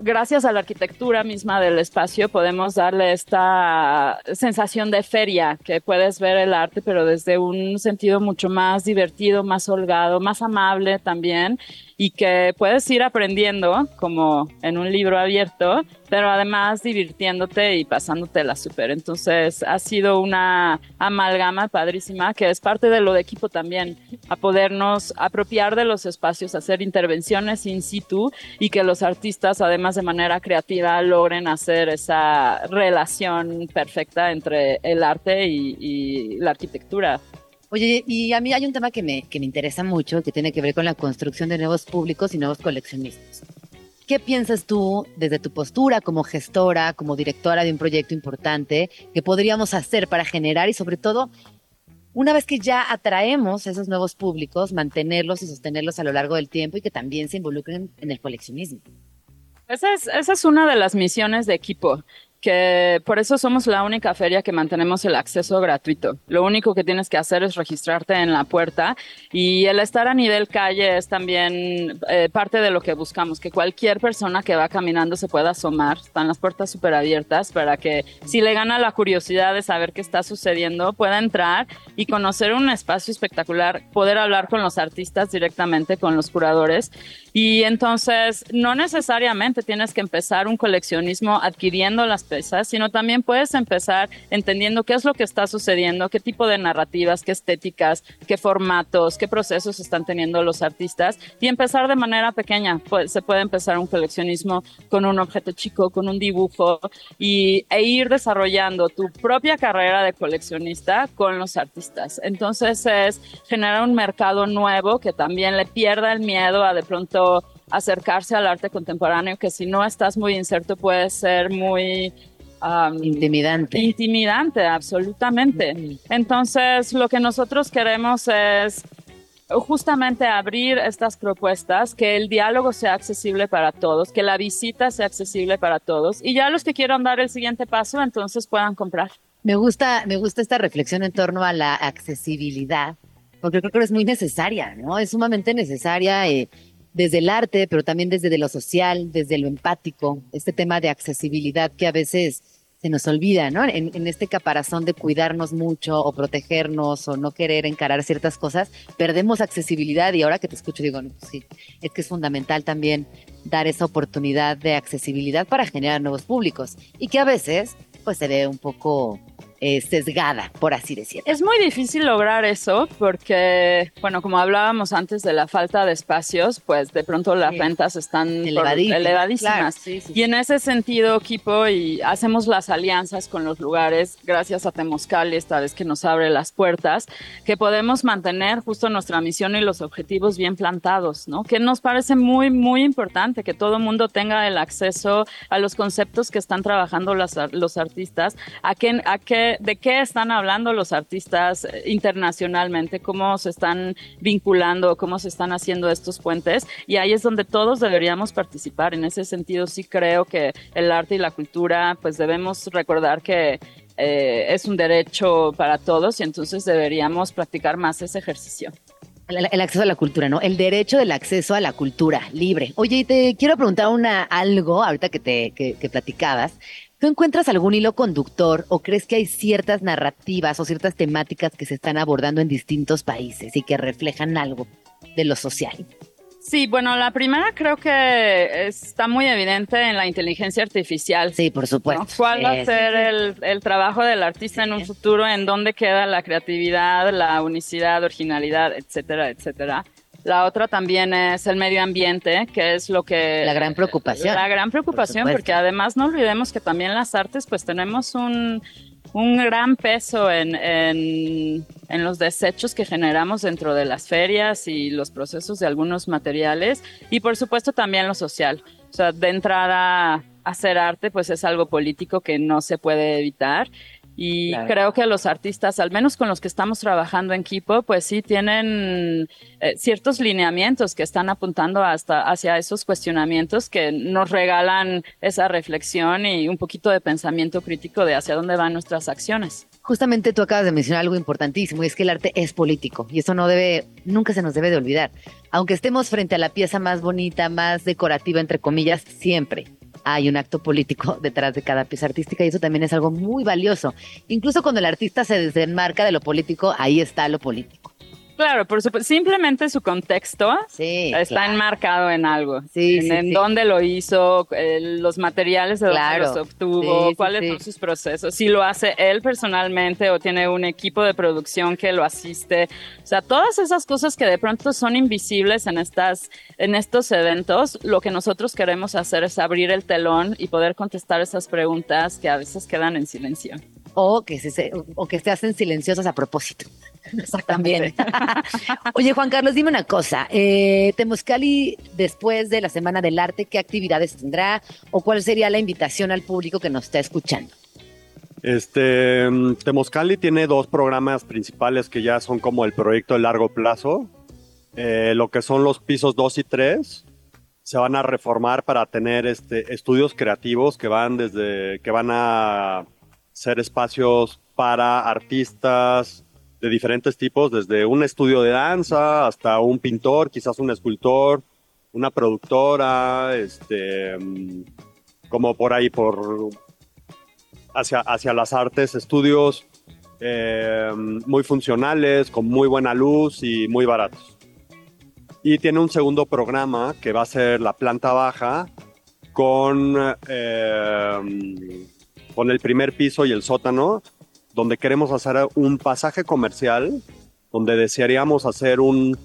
gracias a la arquitectura misma del espacio podemos darle esta sensación de feria, que puedes ver el arte, pero desde un sentido mucho más divertido, más holgado, más amable también y que puedes ir aprendiendo como en un libro abierto, pero además divirtiéndote y pasándotela súper. Entonces ha sido una amalgama padrísima que es parte de lo de equipo también, a podernos apropiar de los espacios, hacer intervenciones in situ y que los artistas además de manera creativa logren hacer esa relación perfecta entre el arte y, y la arquitectura. Oye, y a mí hay un tema que me, que me interesa mucho, que tiene que ver con la construcción de nuevos públicos y nuevos coleccionistas. ¿Qué piensas tú desde tu postura como gestora, como directora de un proyecto importante, que podríamos hacer para generar y sobre todo, una vez que ya atraemos esos nuevos públicos, mantenerlos y sostenerlos a lo largo del tiempo y que también se involucren en el coleccionismo? Esa es, esa es una de las misiones de equipo que por eso somos la única feria que mantenemos el acceso gratuito. Lo único que tienes que hacer es registrarte en la puerta y el estar a nivel calle es también eh, parte de lo que buscamos, que cualquier persona que va caminando se pueda asomar. Están las puertas súper abiertas para que si le gana la curiosidad de saber qué está sucediendo, pueda entrar y conocer un espacio espectacular, poder hablar con los artistas directamente, con los curadores. Y entonces no necesariamente tienes que empezar un coleccionismo adquiriendo las sino también puedes empezar entendiendo qué es lo que está sucediendo, qué tipo de narrativas, qué estéticas, qué formatos, qué procesos están teniendo los artistas y empezar de manera pequeña. Pues, se puede empezar un coleccionismo con un objeto chico, con un dibujo y, e ir desarrollando tu propia carrera de coleccionista con los artistas. Entonces es generar un mercado nuevo que también le pierda el miedo a de pronto acercarse al arte contemporáneo, que si no estás muy inserto puede ser muy... intimidante. Intimidante, absolutamente. Entonces, lo que nosotros queremos es justamente abrir estas propuestas, que el diálogo sea accesible para todos, que la visita sea accesible para todos y ya los que quieran dar el siguiente paso entonces puedan comprar. Me gusta, me gusta esta reflexión en torno a la accesibilidad, porque creo que es muy necesaria, ¿no? Es sumamente necesaria. Eh, desde el arte, pero también desde lo social, desde lo empático, este tema de accesibilidad que a veces se nos olvida, ¿no? En, este caparazón de cuidarnos mucho o protegernos o no querer encarar ciertas cosas, perdemos accesibilidad y ahora que te escucho digo, pues sí, es que es fundamental también dar esa oportunidad de accesibilidad para generar nuevos públicos y que a veces pues se ve un poco eh, sesgada, por así decirlo. Es muy difícil lograr eso porque, bueno, como hablábamos antes de la falta de espacios, pues de pronto las rentas están elevadísimas. Y en ese sentido, Kipo, y hacemos las alianzas con los lugares, gracias a Temoscal, esta vez que nos abre las puertas, que podemos mantener justo nuestra misión y los objetivos bien plantados, ¿no? Que nos parece muy, muy importante que todo el mundo tenga el acceso a los conceptos que están trabajando los, los artistas, a que, a de qué están hablando los artistas internacionalmente, cómo se están vinculando, cómo se están haciendo estos puentes. Y ahí es donde todos deberíamos participar. En ese sentido, sí creo que el arte y la cultura, pues debemos recordar que eh, es un derecho para todos y entonces deberíamos practicar más ese ejercicio. El, acceso a la cultura, ¿no? El derecho del acceso a la cultura libre. Oye, y te quiero preguntar una algo ahorita que te que platicabas. ¿Tú encuentras algún hilo conductor o crees que hay ciertas narrativas o ciertas temáticas que se están abordando en distintos países y que reflejan algo de lo social? Sí, bueno, la primera creo que está muy evidente en la inteligencia artificial. Sí, por supuesto. ¿Cuál va a ser el, el, trabajo del artista en un futuro? ¿En dónde queda la creatividad, la unicidad, originalidad, etcétera, etcétera? La otra también es el medio ambiente, que es lo que... La gran preocupación. La gran preocupación, porque además no olvidemos que también las artes, pues tenemos un, un gran peso en, en, en, los desechos que generamos dentro de las ferias y los procesos de algunos materiales y por supuesto también lo social. O sea, de entrada, hacer arte pues es algo político que no se puede evitar y creo que los artistas, al menos con los que estamos trabajando en equipo, pues sí tienen eh, ciertos lineamientos que están apuntando hasta hacia esos cuestionamientos que nos regalan esa reflexión y un poquito de pensamiento crítico de hacia dónde van nuestras acciones. Justamente tú acabas de mencionar algo importantísimo y es que el arte es político y eso no debe, nunca se nos debe de olvidar. Aunque estemos frente a la pieza más bonita, más decorativa, entre comillas, siempre hay un acto político (laughs) detrás de cada pieza artística y eso también es algo muy valioso. Incluso cuando el artista se desenmarca de lo político, ahí está lo político. Claro, por supuesto. Simplemente su contexto está enmarcado en algo. Sí, en, dónde lo hizo, los materiales de donde los obtuvo, cuáles son sus procesos, si lo hace él personalmente o tiene un equipo de producción que lo asiste. O sea, todas esas cosas que de pronto son invisibles en estas, en estos eventos, lo que nosotros queremos hacer es abrir el telón y poder contestar esas preguntas que a veces quedan en silencio o que se, o que se hacen silenciosas a propósito. (laughs) También. (laughs) Oye, Juan Carlos, dime una cosa. Eh, Temoscali, después de la Semana del Arte, ¿qué actividades tendrá o cuál sería la invitación al público que nos está escuchando? Este, Temoscali tiene dos programas principales que ya son como el proyecto de largo plazo. Eh, lo que son los pisos 2 y 3 se van a reformar para tener este, estudios creativos que van desde que van a ser espacios para artistas de diferentes tipos, desde un estudio de danza hasta un pintor, quizás un escultor, una productora, este, mm, como por ahí, por hacia, hacia las artes, estudios eh, muy funcionales, con muy buena luz y muy baratos. Y tiene un segundo programa que va a ser la planta baja con eh, con el primer piso y el sótano, donde queremos hacer un pasaje comercial, donde desearíamos hacer un,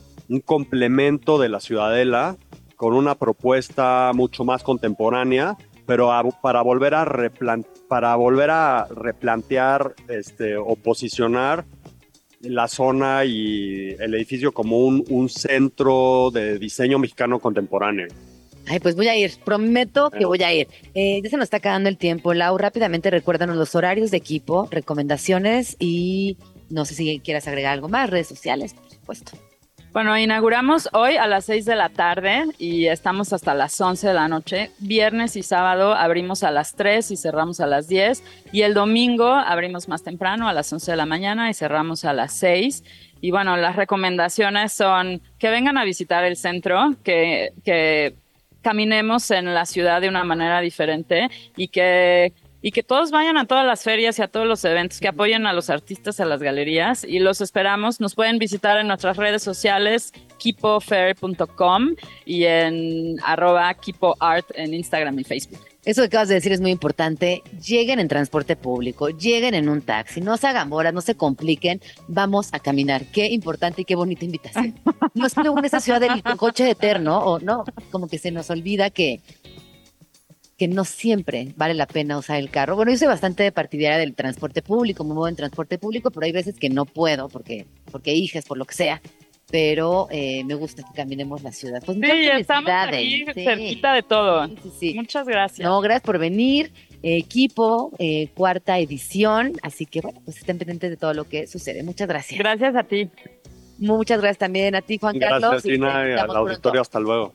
complemento de la ciudadela con una propuesta mucho más contemporánea, pero para volver a para volver a replantear este, o posicionar la zona y el edificio como un, un centro de diseño mexicano contemporáneo. Ay, pues voy a ir, prometo que voy a ir. Eh, ya se nos está acabando el tiempo, Lau. Rápidamente recuérdanos los horarios de equipo, recomendaciones y no sé si quieras agregar algo más, redes sociales, por supuesto. Bueno, inauguramos hoy a las 6 de la tarde y estamos hasta las 11 de la noche. Viernes y sábado abrimos a las 3 y cerramos a las 10. Y el domingo abrimos más temprano a las 11 de la mañana y cerramos a las 6. Y bueno, las recomendaciones son que vengan a visitar el centro, que, que caminemos en la ciudad de una manera diferente y que y que todos vayan a todas las ferias y a todos los eventos, que apoyen a los artistas, a las galerías y los esperamos. Nos pueden visitar en nuestras redes sociales, kipofair.com y en arroba kipoart en Instagram y Facebook. Eso que acabas de decir es muy importante. Lleguen en transporte público, lleguen en un taxi, no se hagan bolas, no se compliquen, vamos a caminar. Qué importante y qué bonita invitación. No es luego en esa ciudad del coche eterno, o no, como que se nos olvida que, que no siempre vale la pena usar el carro. Bueno, yo soy bastante partidaria del transporte público, me muevo en transporte público, pero hay veces que no puedo porque, porque hijas, por lo que sea pero eh, me gusta que caminemos la ciudad. Pues sí, estamos aquí cerquita de todo. Muchas gracias. No, gracias por venir. equipo, eh, cuarta edición. Así que bueno, pues estén pendientes de todo lo que sucede. Muchas gracias. Gracias a ti. Muchas gracias también a ti, Juan Carlos. Gracias, Tina, y al auditorio. Hasta luego.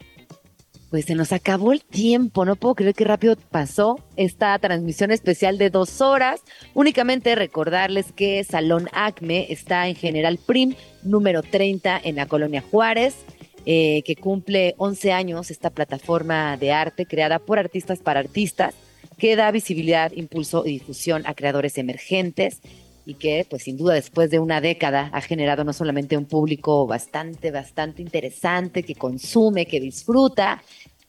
Pues se nos acabó el tiempo, no puedo creer que rápido pasó esta transmisión especial de dos horas. Únicamente recordarles que Salón Acme está en General Prim, número 30 en la colonia Juárez, eh, que cumple 11 años esta plataforma de arte creada por artistas para artistas, que da visibilidad, impulso y difusión a creadores emergentes y que pues sin duda después de una década ha generado no solamente un público bastante, bastante interesante, que consume, que disfruta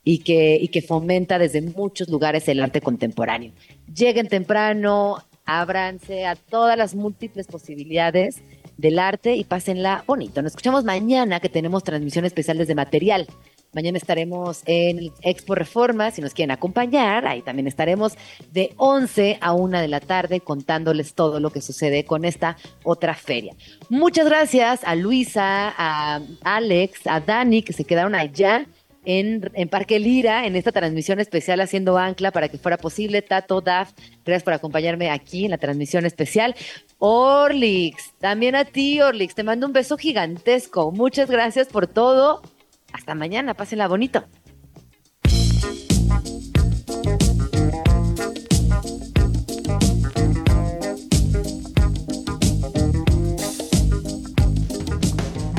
y que, y que fomenta desde muchos lugares el arte contemporáneo. Lleguen temprano, ábranse a todas las múltiples posibilidades del arte y pásenla bonito. Nos escuchamos mañana que tenemos transmisión especial desde material. Mañana estaremos en Expo Reforma, si nos quieren acompañar, ahí también estaremos de 11 a 1 de la tarde contándoles todo lo que sucede con esta otra feria. Muchas gracias a Luisa, a Alex, a Dani, que se quedaron allá en, en, Parque Lira, en esta transmisión especial haciendo ancla para que fuera posible. Tato, Daf, gracias por acompañarme aquí en la transmisión especial. Orlix, también a ti, Orlix, te mando un beso gigantesco. Muchas gracias por todo. Hasta mañana, pásenla bonito.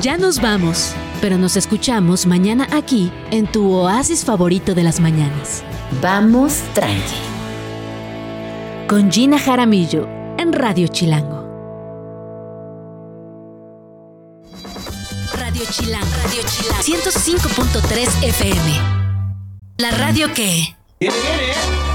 Ya nos vamos, pero nos escuchamos mañana aquí en tu oasis favorito de las mañanas. Vamos tranqui. Con Gina Jaramillo en Radio Chilango. Radio Chilango. Radio Chilango. 105.3 FM. La radio que... ¡Viene, viene!